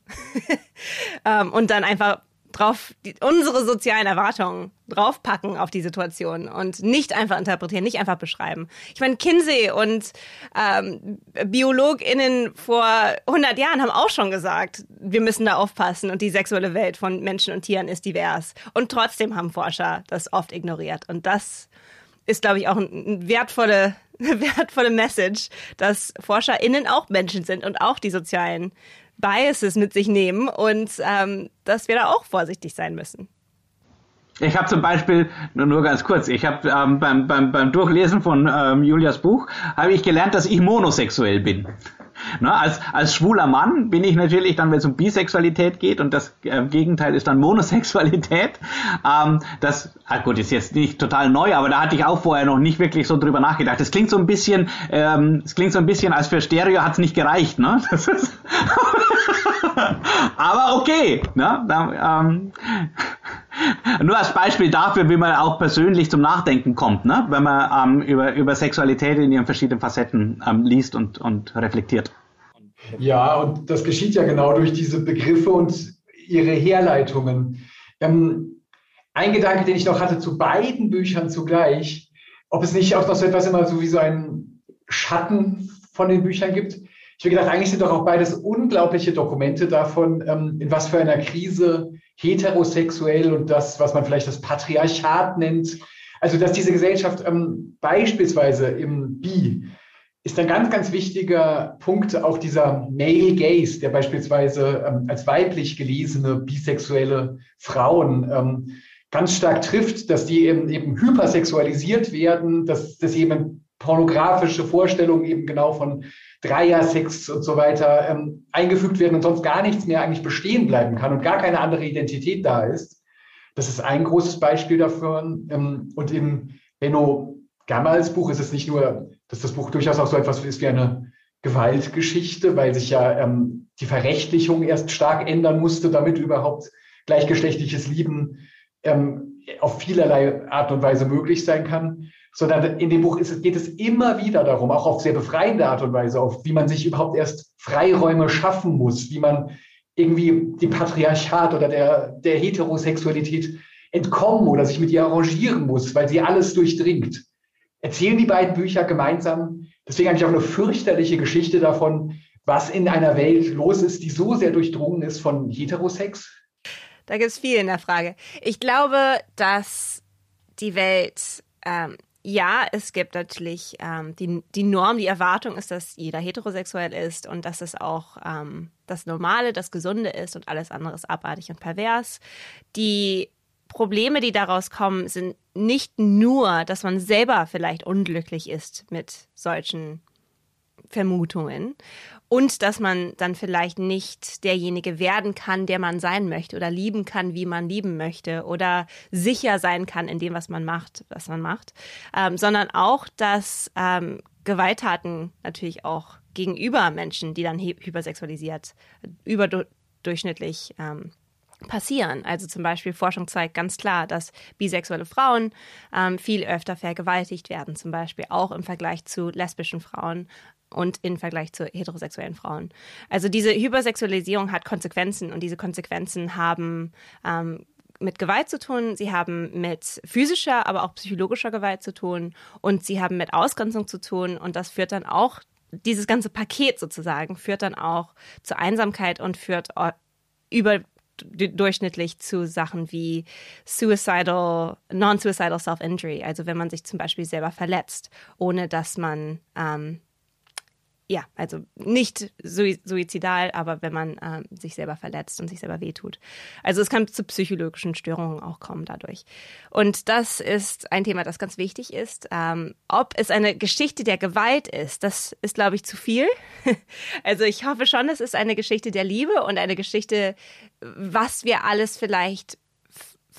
A: ähm, und dann einfach drauf, die, unsere sozialen Erwartungen draufpacken auf die Situation und nicht einfach interpretieren, nicht einfach beschreiben. Ich meine, Kinsey und ähm, BiologInnen vor 100 Jahren haben auch schon gesagt, wir müssen da aufpassen und die sexuelle Welt von Menschen und Tieren ist divers. Und trotzdem haben Forscher das oft ignoriert. Und das ist, glaube ich, auch eine wertvolle, wertvolle Message, dass ForscherInnen auch Menschen sind und auch die sozialen Biases mit sich nehmen und ähm, dass wir da auch vorsichtig sein müssen.
C: Ich habe zum Beispiel, nur, nur ganz kurz, ich habe ähm, beim, beim, beim Durchlesen von ähm, Julias Buch, habe ich gelernt, dass ich monosexuell bin. Ne, als, als schwuler Mann bin ich natürlich dann, wenn es um Bisexualität geht und das äh, Gegenteil ist dann Monosexualität. Ähm, das, ah gut, ist jetzt nicht total neu, aber da hatte ich auch vorher noch nicht wirklich so drüber nachgedacht. Das klingt so ein bisschen, ähm, es klingt so ein bisschen, als für Stereo hat es nicht gereicht, ne? aber okay, ne? Da, ähm, nur als Beispiel dafür, wie man auch persönlich zum Nachdenken kommt, ne? wenn man ähm, über, über Sexualität in ihren verschiedenen Facetten ähm, liest und, und reflektiert.
B: Ja, und das geschieht ja genau durch diese Begriffe und ihre Herleitungen. Ähm, ein Gedanke, den ich noch hatte zu beiden Büchern zugleich, ob es nicht auch noch so etwas immer so wie so ein Schatten von den Büchern gibt. Ich habe gedacht, eigentlich sind doch auch beides unglaubliche Dokumente davon, ähm, in was für einer Krise heterosexuell und das, was man vielleicht das Patriarchat nennt, also dass diese Gesellschaft ähm, beispielsweise im Bi ist ein ganz, ganz wichtiger Punkt auch dieser Male Gaze, der beispielsweise ähm, als weiblich gelesene bisexuelle Frauen ähm, ganz stark trifft, dass die eben, eben hypersexualisiert werden, dass, dass eben pornografische Vorstellungen eben genau von Dreier-Sex und so weiter ähm, eingefügt werden und sonst gar nichts mehr eigentlich bestehen bleiben kann und gar keine andere Identität da ist. Das ist ein großes Beispiel dafür. Ähm, und im Benno Gammals Buch ist es nicht nur, dass das Buch durchaus auch so etwas ist wie eine Gewaltgeschichte, weil sich ja ähm, die Verrechtlichung erst stark ändern musste, damit überhaupt gleichgeschlechtliches Lieben ähm, auf vielerlei Art und Weise möglich sein kann sondern in dem Buch ist, geht es immer wieder darum, auch auf sehr befreiende Art und Weise, auf wie man sich überhaupt erst Freiräume schaffen muss, wie man irgendwie dem Patriarchat oder der, der Heterosexualität entkommen oder sich mit ihr arrangieren muss, weil sie alles durchdringt. Erzählen die beiden Bücher gemeinsam, deswegen eigentlich auch eine fürchterliche Geschichte davon, was in einer Welt los ist, die so sehr durchdrungen ist von Heterosex?
A: Da gibt es viel in der Frage. Ich glaube, dass die Welt ähm, ja, es gibt natürlich ähm, die, die Norm, die Erwartung ist, dass jeder heterosexuell ist und dass es auch ähm, das Normale, das Gesunde ist und alles andere ist abartig und pervers. Die Probleme, die daraus kommen, sind nicht nur, dass man selber vielleicht unglücklich ist mit solchen Vermutungen und dass man dann vielleicht nicht derjenige werden kann, der man sein möchte oder lieben kann, wie man lieben möchte oder sicher sein kann in dem, was man macht, was man macht, ähm, sondern auch, dass ähm, Gewalttaten natürlich auch gegenüber Menschen, die dann hypersexualisiert, überdurchschnittlich ähm, passieren. Also zum Beispiel Forschung zeigt ganz klar, dass bisexuelle Frauen ähm, viel öfter vergewaltigt werden, zum Beispiel auch im Vergleich zu lesbischen Frauen und im Vergleich zu heterosexuellen Frauen. Also diese Hypersexualisierung hat Konsequenzen und diese Konsequenzen haben ähm, mit Gewalt zu tun, sie haben mit physischer, aber auch psychologischer Gewalt zu tun und sie haben mit Ausgrenzung zu tun und das führt dann auch, dieses ganze Paket sozusagen, führt dann auch zu Einsamkeit und führt überdurchschnittlich zu Sachen wie suicidal, non-suicidal self-injury, also wenn man sich zum Beispiel selber verletzt, ohne dass man ähm, ja, also nicht suizidal, aber wenn man äh, sich selber verletzt und sich selber wehtut. Also es kann zu psychologischen Störungen auch kommen dadurch. Und das ist ein Thema, das ganz wichtig ist. Ähm, ob es eine Geschichte der Gewalt ist, das ist, glaube ich, zu viel. also ich hoffe schon, es ist eine Geschichte der Liebe und eine Geschichte, was wir alles vielleicht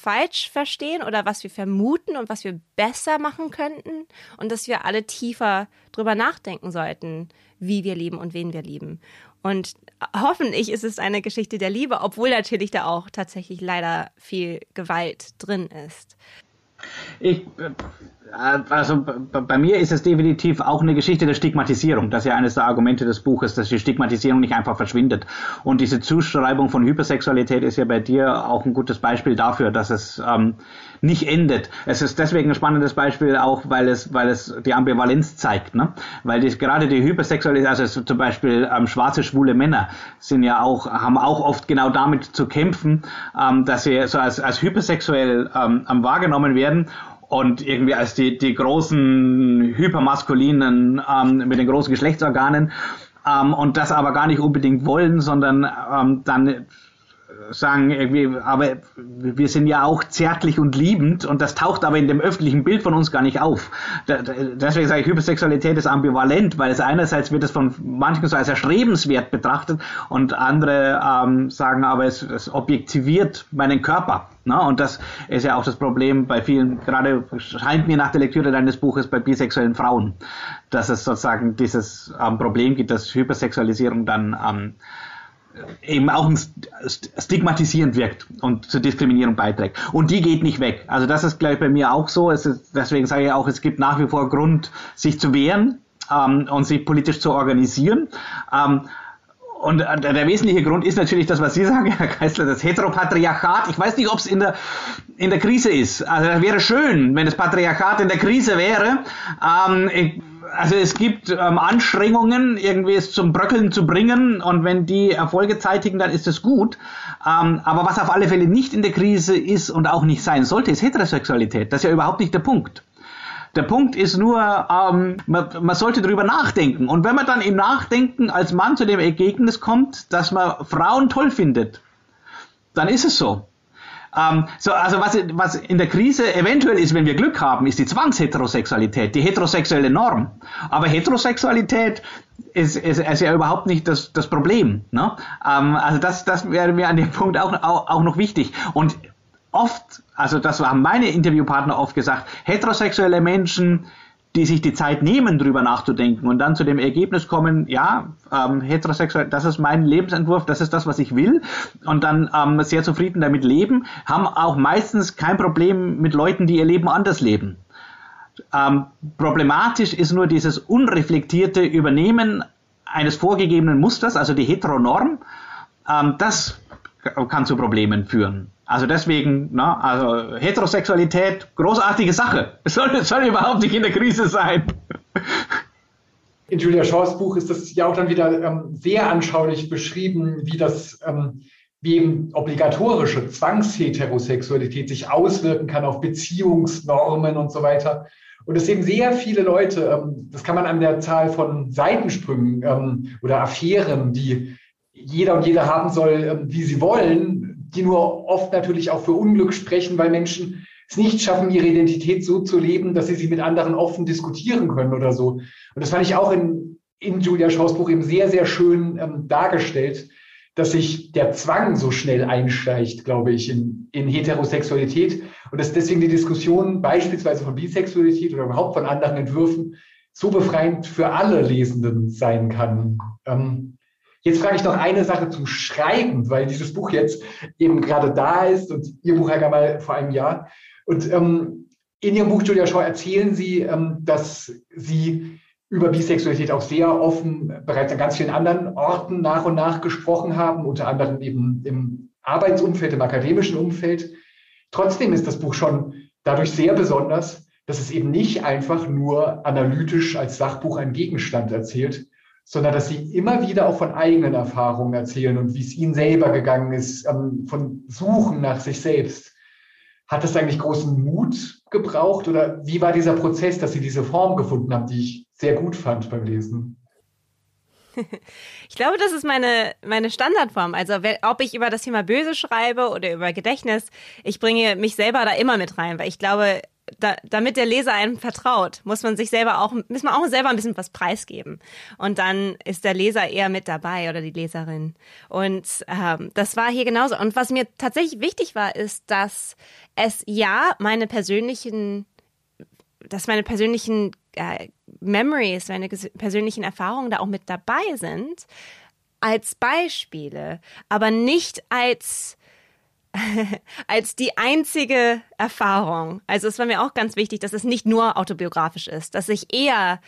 A: falsch verstehen oder was wir vermuten und was wir besser machen könnten und dass wir alle tiefer drüber nachdenken sollten, wie wir lieben und wen wir lieben. Und hoffentlich ist es eine Geschichte der Liebe, obwohl natürlich da auch tatsächlich leider viel Gewalt drin ist.
C: Ich, also bei mir ist es definitiv auch eine Geschichte der Stigmatisierung. Das ist ja eines der Argumente des Buches, dass die Stigmatisierung nicht einfach verschwindet. Und diese Zuschreibung von Hypersexualität ist ja bei dir auch ein gutes Beispiel dafür, dass es ähm, nicht endet. Es ist deswegen ein spannendes Beispiel auch, weil es, weil es die Ambivalenz zeigt, ne? Weil die, gerade die Hypersexualität, also zum Beispiel ähm, schwarze schwule Männer sind ja auch, haben auch oft genau damit zu kämpfen, ähm, dass sie so als, als hypersexuell ähm, wahrgenommen werden und irgendwie als die, die großen hypermaskulinen ähm, mit den großen Geschlechtsorganen ähm, und das aber gar nicht unbedingt wollen, sondern ähm, dann sagen irgendwie, aber wir sind ja auch zärtlich und liebend und das taucht aber in dem öffentlichen Bild von uns gar nicht auf. deswegen sage ich, Hypersexualität ist ambivalent, weil es einerseits wird es von manchen so als erstrebenswert betrachtet und andere ähm, sagen aber, es, es objektiviert meinen Körper. Ne? Und das ist ja auch das Problem bei vielen, gerade scheint mir nach der Lektüre deines Buches bei bisexuellen Frauen, dass es sozusagen dieses ähm, Problem gibt, dass Hypersexualisierung dann ähm, eben auch stigmatisierend wirkt und zur Diskriminierung beiträgt. Und die geht nicht weg. Also das ist, glaube ich, bei mir auch so. Ist, deswegen sage ich auch, es gibt nach wie vor Grund, sich zu wehren ähm, und sich politisch zu organisieren. Ähm, und äh, der wesentliche Grund ist natürlich das, was Sie sagen, Herr Geisler, das Heteropatriarchat. Ich weiß nicht, ob es in der, in der Krise ist. Also das wäre schön, wenn das Patriarchat in der Krise wäre. Ähm, ich, also es gibt ähm, Anstrengungen, irgendwie es zum Bröckeln zu bringen und wenn die Erfolge zeitigen, dann ist es gut. Ähm, aber was auf alle Fälle nicht in der Krise ist und auch nicht sein sollte, ist Heterosexualität. Das ist ja überhaupt nicht der Punkt. Der Punkt ist nur, ähm, man, man sollte darüber nachdenken. Und wenn man dann im Nachdenken als Mann zu dem Ergebnis kommt, dass man Frauen toll findet, dann ist es so. Ähm, so, also was, was in der Krise eventuell ist, wenn wir Glück haben, ist die Zwangsheterosexualität, die heterosexuelle Norm. Aber Heterosexualität ist, ist, ist ja überhaupt nicht das, das Problem. Ne? Ähm, also das, das wäre mir an dem Punkt auch, auch, auch noch wichtig. Und oft, also das haben meine Interviewpartner oft gesagt, heterosexuelle Menschen die sich die Zeit nehmen, drüber nachzudenken und dann zu dem Ergebnis kommen, ja, ähm, heterosexuell, das ist mein Lebensentwurf, das ist das, was ich will und dann ähm, sehr zufrieden damit leben, haben auch meistens kein Problem mit Leuten, die ihr Leben anders leben. Ähm, problematisch ist nur dieses unreflektierte Übernehmen eines vorgegebenen Musters, also die Heteronorm, ähm, das kann zu Problemen führen. Also deswegen, na, also Heterosexualität, großartige Sache. Es soll, soll überhaupt nicht in der Krise sein.
B: In Julia Shaws Buch ist das ja auch dann wieder ähm, sehr anschaulich beschrieben, wie das, ähm, wie eben obligatorische Zwangsheterosexualität sich auswirken kann auf Beziehungsnormen und so weiter. Und es eben sehr viele Leute, ähm, das kann man an der Zahl von Seitensprüngen ähm, oder Affären, die jeder und jede haben soll, ähm, wie sie wollen, die nur oft natürlich auch für Unglück sprechen, weil Menschen es nicht schaffen, ihre Identität so zu leben, dass sie sie mit anderen offen diskutieren können oder so. Und das fand ich auch in, in Julia Schaus Buch eben sehr, sehr schön ähm, dargestellt, dass sich der Zwang so schnell einsteigt, glaube ich, in, in Heterosexualität und dass deswegen die Diskussion beispielsweise von Bisexualität oder überhaupt von anderen Entwürfen so befreiend für alle Lesenden sein kann. Ähm, Jetzt frage ich noch eine Sache zum Schreiben, weil dieses Buch jetzt eben gerade da ist und Ihr Buch, Herr Gamal, vor einem Jahr. Und ähm, in Ihrem Buch, Julia Shaw, erzählen Sie, ähm, dass Sie über Bisexualität auch sehr offen bereits an ganz vielen anderen Orten nach und nach gesprochen haben, unter anderem eben im Arbeitsumfeld, im akademischen Umfeld. Trotzdem ist das Buch schon dadurch sehr besonders, dass es eben nicht einfach nur analytisch als Sachbuch einen Gegenstand erzählt, sondern dass sie immer wieder auch von eigenen Erfahrungen erzählen und wie es ihnen selber gegangen ist, ähm, von Suchen nach sich selbst. Hat das eigentlich großen Mut gebraucht oder wie war dieser Prozess, dass Sie diese Form gefunden haben, die ich sehr gut fand beim Lesen?
A: Ich glaube, das ist meine, meine Standardform. Also, ob ich über das Thema Böse schreibe oder über Gedächtnis, ich bringe mich selber da immer mit rein, weil ich glaube, da, damit der Leser einem vertraut, muss man sich selber auch, muss man auch selber ein bisschen was preisgeben. Und dann ist der Leser eher mit dabei oder die Leserin. Und ähm, das war hier genauso. Und was mir tatsächlich wichtig war, ist, dass es ja meine persönlichen, dass meine persönlichen äh, Memories, meine persönlichen Erfahrungen da auch mit dabei sind, als Beispiele, aber nicht als als die einzige Erfahrung. Also es war mir auch ganz wichtig, dass es nicht nur autobiografisch ist, dass ich eher,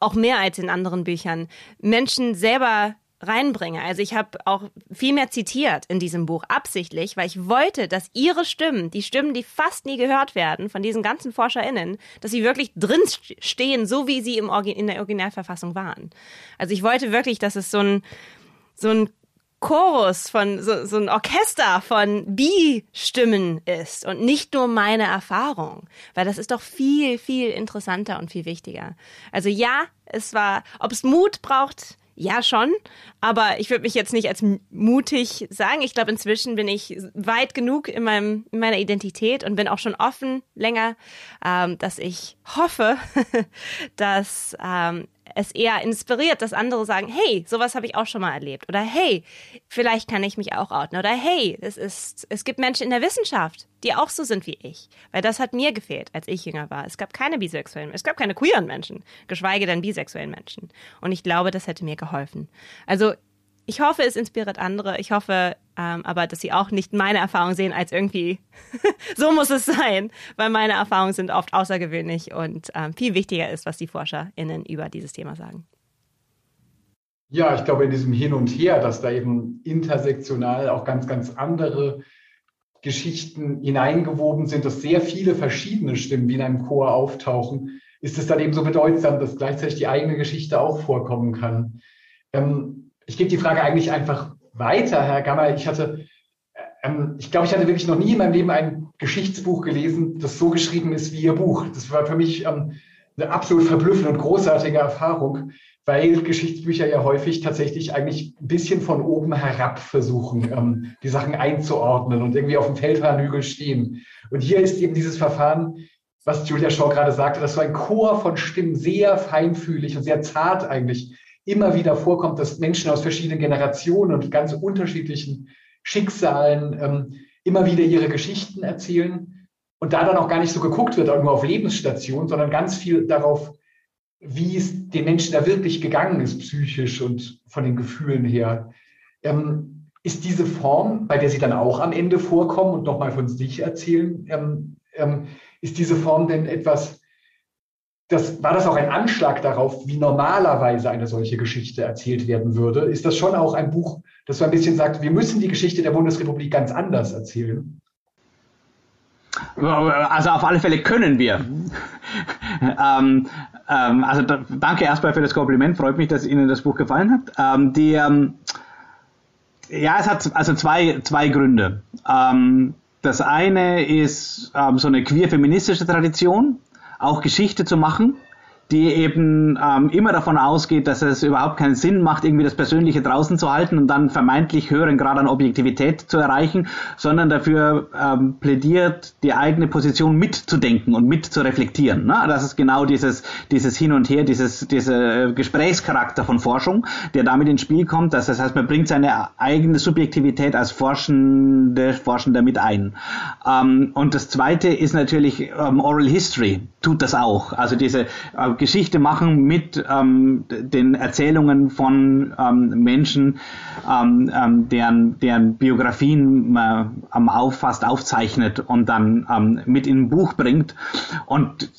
A: auch mehr als in anderen Büchern, Menschen selber reinbringe. Also ich habe auch viel mehr zitiert in diesem Buch, absichtlich, weil ich wollte, dass ihre Stimmen, die Stimmen, die fast nie gehört werden von diesen ganzen ForscherInnen, dass sie wirklich drin stehen, so wie sie im in der Originalverfassung waren. Also ich wollte wirklich, dass es so ein, so ein Chorus von, so, so ein Orchester von Bi-Stimmen ist und nicht nur meine Erfahrung, weil das ist doch viel, viel interessanter und viel wichtiger. Also ja, es war, ob es Mut braucht, ja, schon. Aber ich würde mich jetzt nicht als mutig sagen. Ich glaube, inzwischen bin ich weit genug in, meinem, in meiner Identität und bin auch schon offen länger, ähm, dass ich hoffe, dass ähm, es eher inspiriert, dass andere sagen, hey, sowas habe ich auch schon mal erlebt. Oder hey, vielleicht kann ich mich auch outen. Oder hey, es, ist, es gibt Menschen in der Wissenschaft, die auch so sind wie ich. Weil das hat mir gefehlt, als ich jünger war. Es gab keine bisexuellen, es gab keine queeren Menschen, geschweige denn bisexuellen Menschen. Und ich glaube, das hätte mir geholfen. Also ich hoffe, es inspiriert andere. Ich hoffe ähm, aber, dass sie auch nicht meine Erfahrungen sehen als irgendwie, so muss es sein, weil meine Erfahrungen sind oft außergewöhnlich und ähm, viel wichtiger ist, was die ForscherInnen über dieses Thema sagen.
B: Ja, ich glaube, in diesem Hin und Her, dass da eben intersektional auch ganz, ganz andere Geschichten hineingewoben sind, dass sehr viele verschiedene Stimmen wie in einem Chor auftauchen, ist es dann eben so bedeutsam, dass gleichzeitig die eigene Geschichte auch vorkommen kann. Ähm, ich gebe die Frage eigentlich einfach weiter, Herr Gammer. Ich hatte, ähm, ich glaube, ich hatte wirklich noch nie in meinem Leben ein Geschichtsbuch gelesen, das so geschrieben ist wie Ihr Buch. Das war für mich ähm, eine absolut verblüffende und großartige Erfahrung, weil Geschichtsbücher ja häufig tatsächlich eigentlich ein bisschen von oben herab versuchen, ähm, die Sachen einzuordnen und irgendwie auf dem Feldherrnhügel stehen. Und hier ist eben dieses Verfahren, was Julia Shaw gerade sagte, dass so ein Chor von Stimmen sehr feinfühlig und sehr zart eigentlich immer wieder vorkommt, dass Menschen aus verschiedenen Generationen und ganz unterschiedlichen Schicksalen ähm, immer wieder ihre Geschichten erzählen und da dann auch gar nicht so geguckt wird, nur auf Lebensstationen, sondern ganz viel darauf, wie es den Menschen da wirklich gegangen ist, psychisch und von den Gefühlen her. Ähm, ist diese Form, bei der Sie dann auch am Ende vorkommen und nochmal von sich erzählen, ähm, ähm, ist diese Form denn etwas, das, war das auch ein Anschlag darauf, wie normalerweise eine solche Geschichte erzählt werden würde? Ist das schon auch ein Buch, das so ein bisschen sagt, wir müssen die Geschichte der Bundesrepublik ganz anders erzählen?
C: Also auf alle Fälle können wir. ähm, ähm, also da, danke erstmal für das Kompliment. Freut mich, dass Ihnen das Buch gefallen hat. Ähm, die, ähm, ja, es hat also zwei, zwei Gründe. Ähm, das eine ist ähm, so eine queer-feministische Tradition, auch Geschichte zu machen die eben ähm, immer davon ausgeht, dass es überhaupt keinen Sinn macht, irgendwie das Persönliche draußen zu halten und dann vermeintlich höheren Grad an Objektivität zu erreichen, sondern dafür ähm, plädiert, die eigene Position mitzudenken und mit zu reflektieren. Ne? Das ist genau dieses, dieses Hin und Her, dieses, dieser Gesprächscharakter von Forschung, der damit ins Spiel kommt. Das heißt, man bringt seine eigene Subjektivität als Forschende, Forschender mit ein. Ähm, und das Zweite ist natürlich ähm, Oral History, tut das auch. Also diese äh, Geschichte machen mit ähm, den Erzählungen von ähm, Menschen, ähm, ähm deren, deren Biografien man ähm, auffasst, aufzeichnet und dann ähm, mit in ein Buch bringt. Und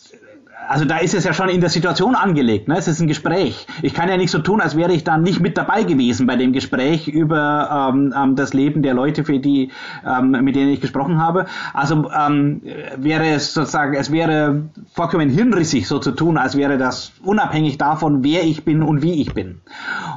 C: also da ist es ja schon in der Situation angelegt. Ne? Es ist ein Gespräch. Ich kann ja nicht so tun, als wäre ich dann nicht mit dabei gewesen bei dem Gespräch über ähm, ähm, das Leben der Leute, für die, ähm, mit denen ich gesprochen habe. Also ähm, wäre es sozusagen, es wäre vollkommen hirnrissig, so zu tun, als wäre das unabhängig davon, wer ich bin und wie ich bin.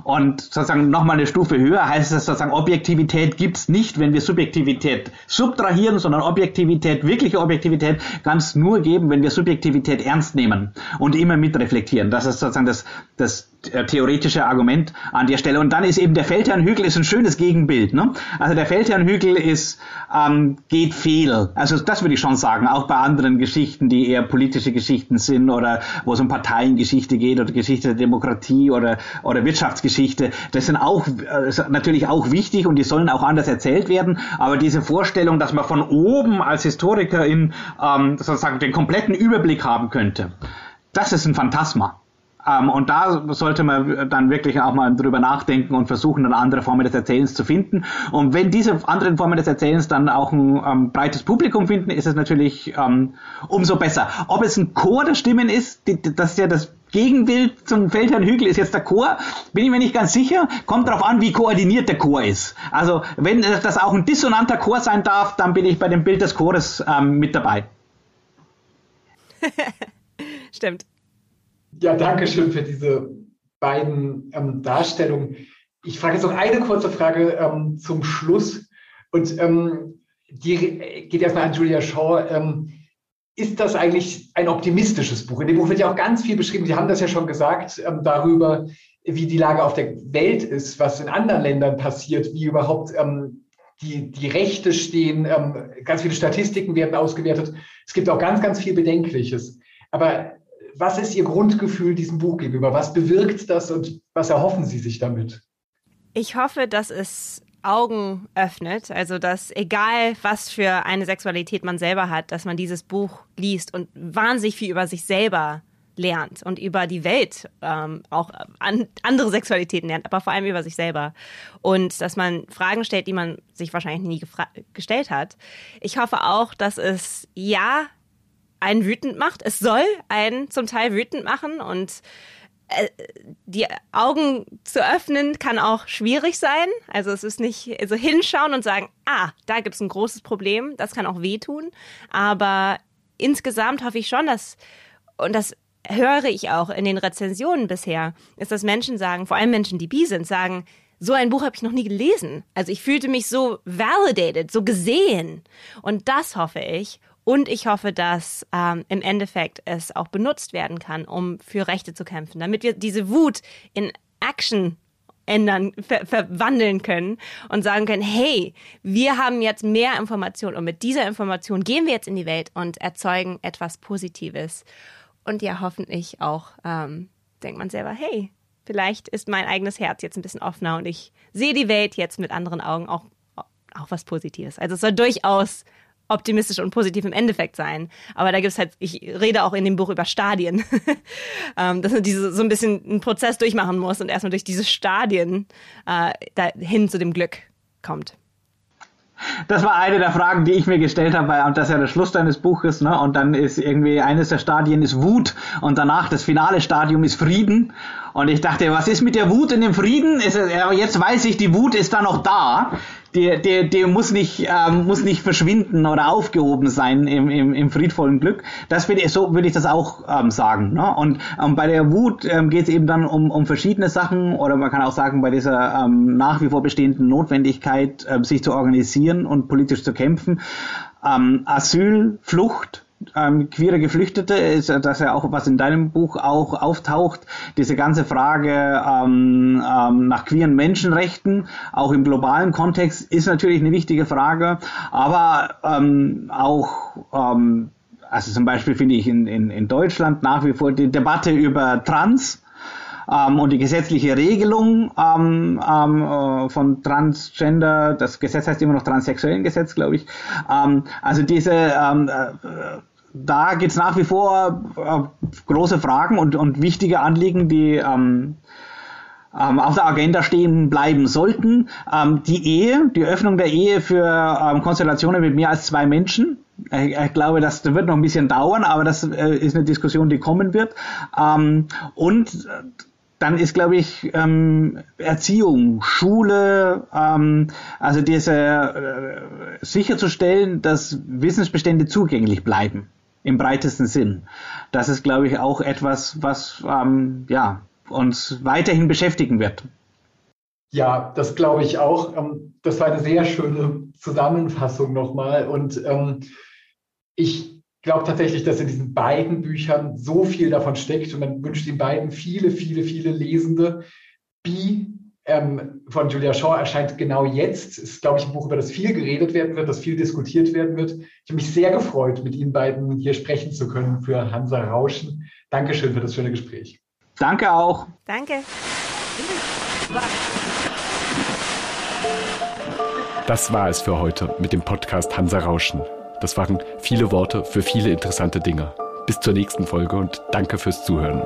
C: Und sozusagen nochmal eine Stufe höher heißt es sozusagen, Objektivität gibt's nicht, wenn wir Subjektivität subtrahieren, sondern Objektivität, wirkliche Objektivität kann es nur geben, wenn wir Subjektivität ernst nehmen und immer mitreflektieren. Das ist sozusagen das, das theoretische Argument an der Stelle. Und dann ist eben der Feldherrnhügel ist ein schönes Gegenbild. Ne? Also der Feldherrnhügel ist ähm, geht fehl. Also das würde ich schon sagen, auch bei anderen Geschichten, die eher politische Geschichten sind oder wo es um Parteiengeschichte geht oder Geschichte der Demokratie oder oder Wirtschaftsgeschichte. Das sind auch äh, natürlich auch wichtig und die sollen auch anders erzählt werden. Aber diese Vorstellung, dass man von oben als Historikerin ähm, sozusagen den kompletten Überblick haben könnte, das ist ein Phantasma. Ähm, und da sollte man dann wirklich auch mal drüber nachdenken und versuchen, dann andere Formen des Erzählens zu finden. Und wenn diese anderen Formen des Erzählens dann auch ein ähm, breites Publikum finden, ist es natürlich ähm, umso besser. Ob es ein Chor der Stimmen ist, die, das ist ja das Gegenbild zum Feldherrn ist jetzt der Chor. Bin ich mir nicht ganz sicher. Kommt darauf an, wie koordiniert der Chor ist. Also wenn das auch ein dissonanter Chor sein darf, dann bin ich bei dem Bild des Chores ähm, mit dabei.
A: Stimmt.
B: Ja, danke schön für diese beiden ähm, Darstellungen. Ich frage jetzt noch eine kurze Frage ähm, zum Schluss. Und ähm, die geht erstmal an Julia Shaw. Ähm, ist das eigentlich ein optimistisches Buch? In dem Buch wird ja auch ganz viel beschrieben. Sie haben das ja schon gesagt ähm, darüber, wie die Lage auf der Welt ist, was in anderen Ländern passiert, wie überhaupt ähm, die, die Rechte stehen. ganz viele Statistiken werden ausgewertet. Es gibt auch ganz, ganz viel Bedenkliches. Aber was ist Ihr Grundgefühl diesem Buch gegenüber? Was bewirkt das und was erhoffen Sie sich damit?
A: Ich hoffe, dass es Augen öffnet, also dass egal was für eine Sexualität man selber hat, dass man dieses Buch liest und wahnsinnig viel über sich selber lernt und über die Welt ähm, auch an, andere Sexualitäten lernt, aber vor allem über sich selber. Und dass man Fragen stellt, die man sich wahrscheinlich nie gestellt hat. Ich hoffe auch, dass es ja einen wütend macht. Es soll einen zum Teil wütend machen und äh, die Augen zu öffnen kann auch schwierig sein. Also es ist nicht so hinschauen und sagen, ah, da gibt es ein großes Problem. Das kann auch wehtun. Aber insgesamt hoffe ich schon, dass, und das höre ich auch in den Rezensionen bisher, ist, dass Menschen sagen, vor allem Menschen, die bi sind, sagen, so ein Buch habe ich noch nie gelesen. Also ich fühlte mich so validated, so gesehen. Und das hoffe ich. Und ich hoffe, dass ähm, im Endeffekt es auch benutzt werden kann, um für Rechte zu kämpfen, damit wir diese Wut in Action ändern, ver verwandeln können und sagen können, hey, wir haben jetzt mehr Informationen und mit dieser Information gehen wir jetzt in die Welt und erzeugen etwas Positives. Und ja, hoffentlich auch ähm, denkt man selber, hey, vielleicht ist mein eigenes Herz jetzt ein bisschen offener und ich sehe die Welt jetzt mit anderen Augen auch, auch was Positives. Also es soll durchaus optimistisch und positiv im Endeffekt sein. Aber da gibt es halt, ich rede auch in dem Buch über Stadien, ähm, dass man diese, so ein bisschen einen Prozess durchmachen muss und erstmal durch diese Stadien äh, dahin zu dem Glück kommt.
C: Das war eine der Fragen, die ich mir gestellt habe, und das ist ja der Schluss deines Buches, ne? Und dann ist irgendwie eines der Stadien ist Wut und danach das finale Stadium ist Frieden. Und ich dachte, was ist mit der Wut in dem Frieden? Ist, jetzt weiß ich, die Wut ist da noch da die, die, die muss nicht, ähm, muss nicht verschwinden oder aufgehoben sein im, im, im friedvollen Glück. Das würde ich, so würde ich das auch ähm, sagen. Ne? Und ähm, bei der Wut ähm, geht es eben dann um, um verschiedene Sachen oder man kann auch sagen, bei dieser ähm, nach wie vor bestehenden Notwendigkeit, ähm, sich zu organisieren und politisch zu kämpfen. Ähm, Asyl, Flucht, ähm, queere Geflüchtete, ist das ja auch, was in deinem Buch auch auftaucht, diese ganze Frage ähm, ähm, nach queeren Menschenrechten, auch im globalen Kontext, ist natürlich eine wichtige Frage, aber ähm, auch ähm, also zum Beispiel finde ich in, in, in Deutschland nach wie vor die Debatte über Trans, ähm, und die gesetzliche Regelung ähm, ähm, äh, von Transgender, das Gesetz heißt immer noch transsexuellen Gesetz, glaube ich. Ähm, also diese ähm, äh, da gibt es nach wie vor äh, große Fragen und, und wichtige Anliegen, die ähm, auf der Agenda stehen bleiben sollten. Die Ehe, die Öffnung der Ehe für Konstellationen mit mehr als zwei Menschen. Ich, glaube, das wird noch ein bisschen dauern, aber das äh, ist eine Diskussion, die kommen wird. Und dann ist, glaube ich, ähm, Erziehung, Schule, ähm, also diese äh, sicherzustellen, dass Wissensbestände zugänglich bleiben im breitesten Sinn. Das ist, glaube ich, auch etwas, was ähm, ja, uns weiterhin beschäftigen wird.
B: Ja, das glaube ich auch. Ähm, das war eine sehr schöne Zusammenfassung nochmal. Und ähm, ich glaube tatsächlich, dass in diesen beiden Büchern so viel davon steckt und man wünscht den beiden viele, viele, viele Lesende. Bi ähm, von Julia Shaw erscheint genau jetzt. Ist, glaube ich, ein Buch, über das viel geredet werden wird, das viel diskutiert werden wird. Ich habe mich sehr gefreut, mit Ihnen beiden hier sprechen zu können für Hansa Rauschen. Dankeschön für das schöne Gespräch.
C: Danke auch.
A: Danke.
D: Das war es für heute mit dem Podcast Hansa Rauschen. Das waren viele Worte für viele interessante Dinge. Bis zur nächsten Folge und danke fürs Zuhören.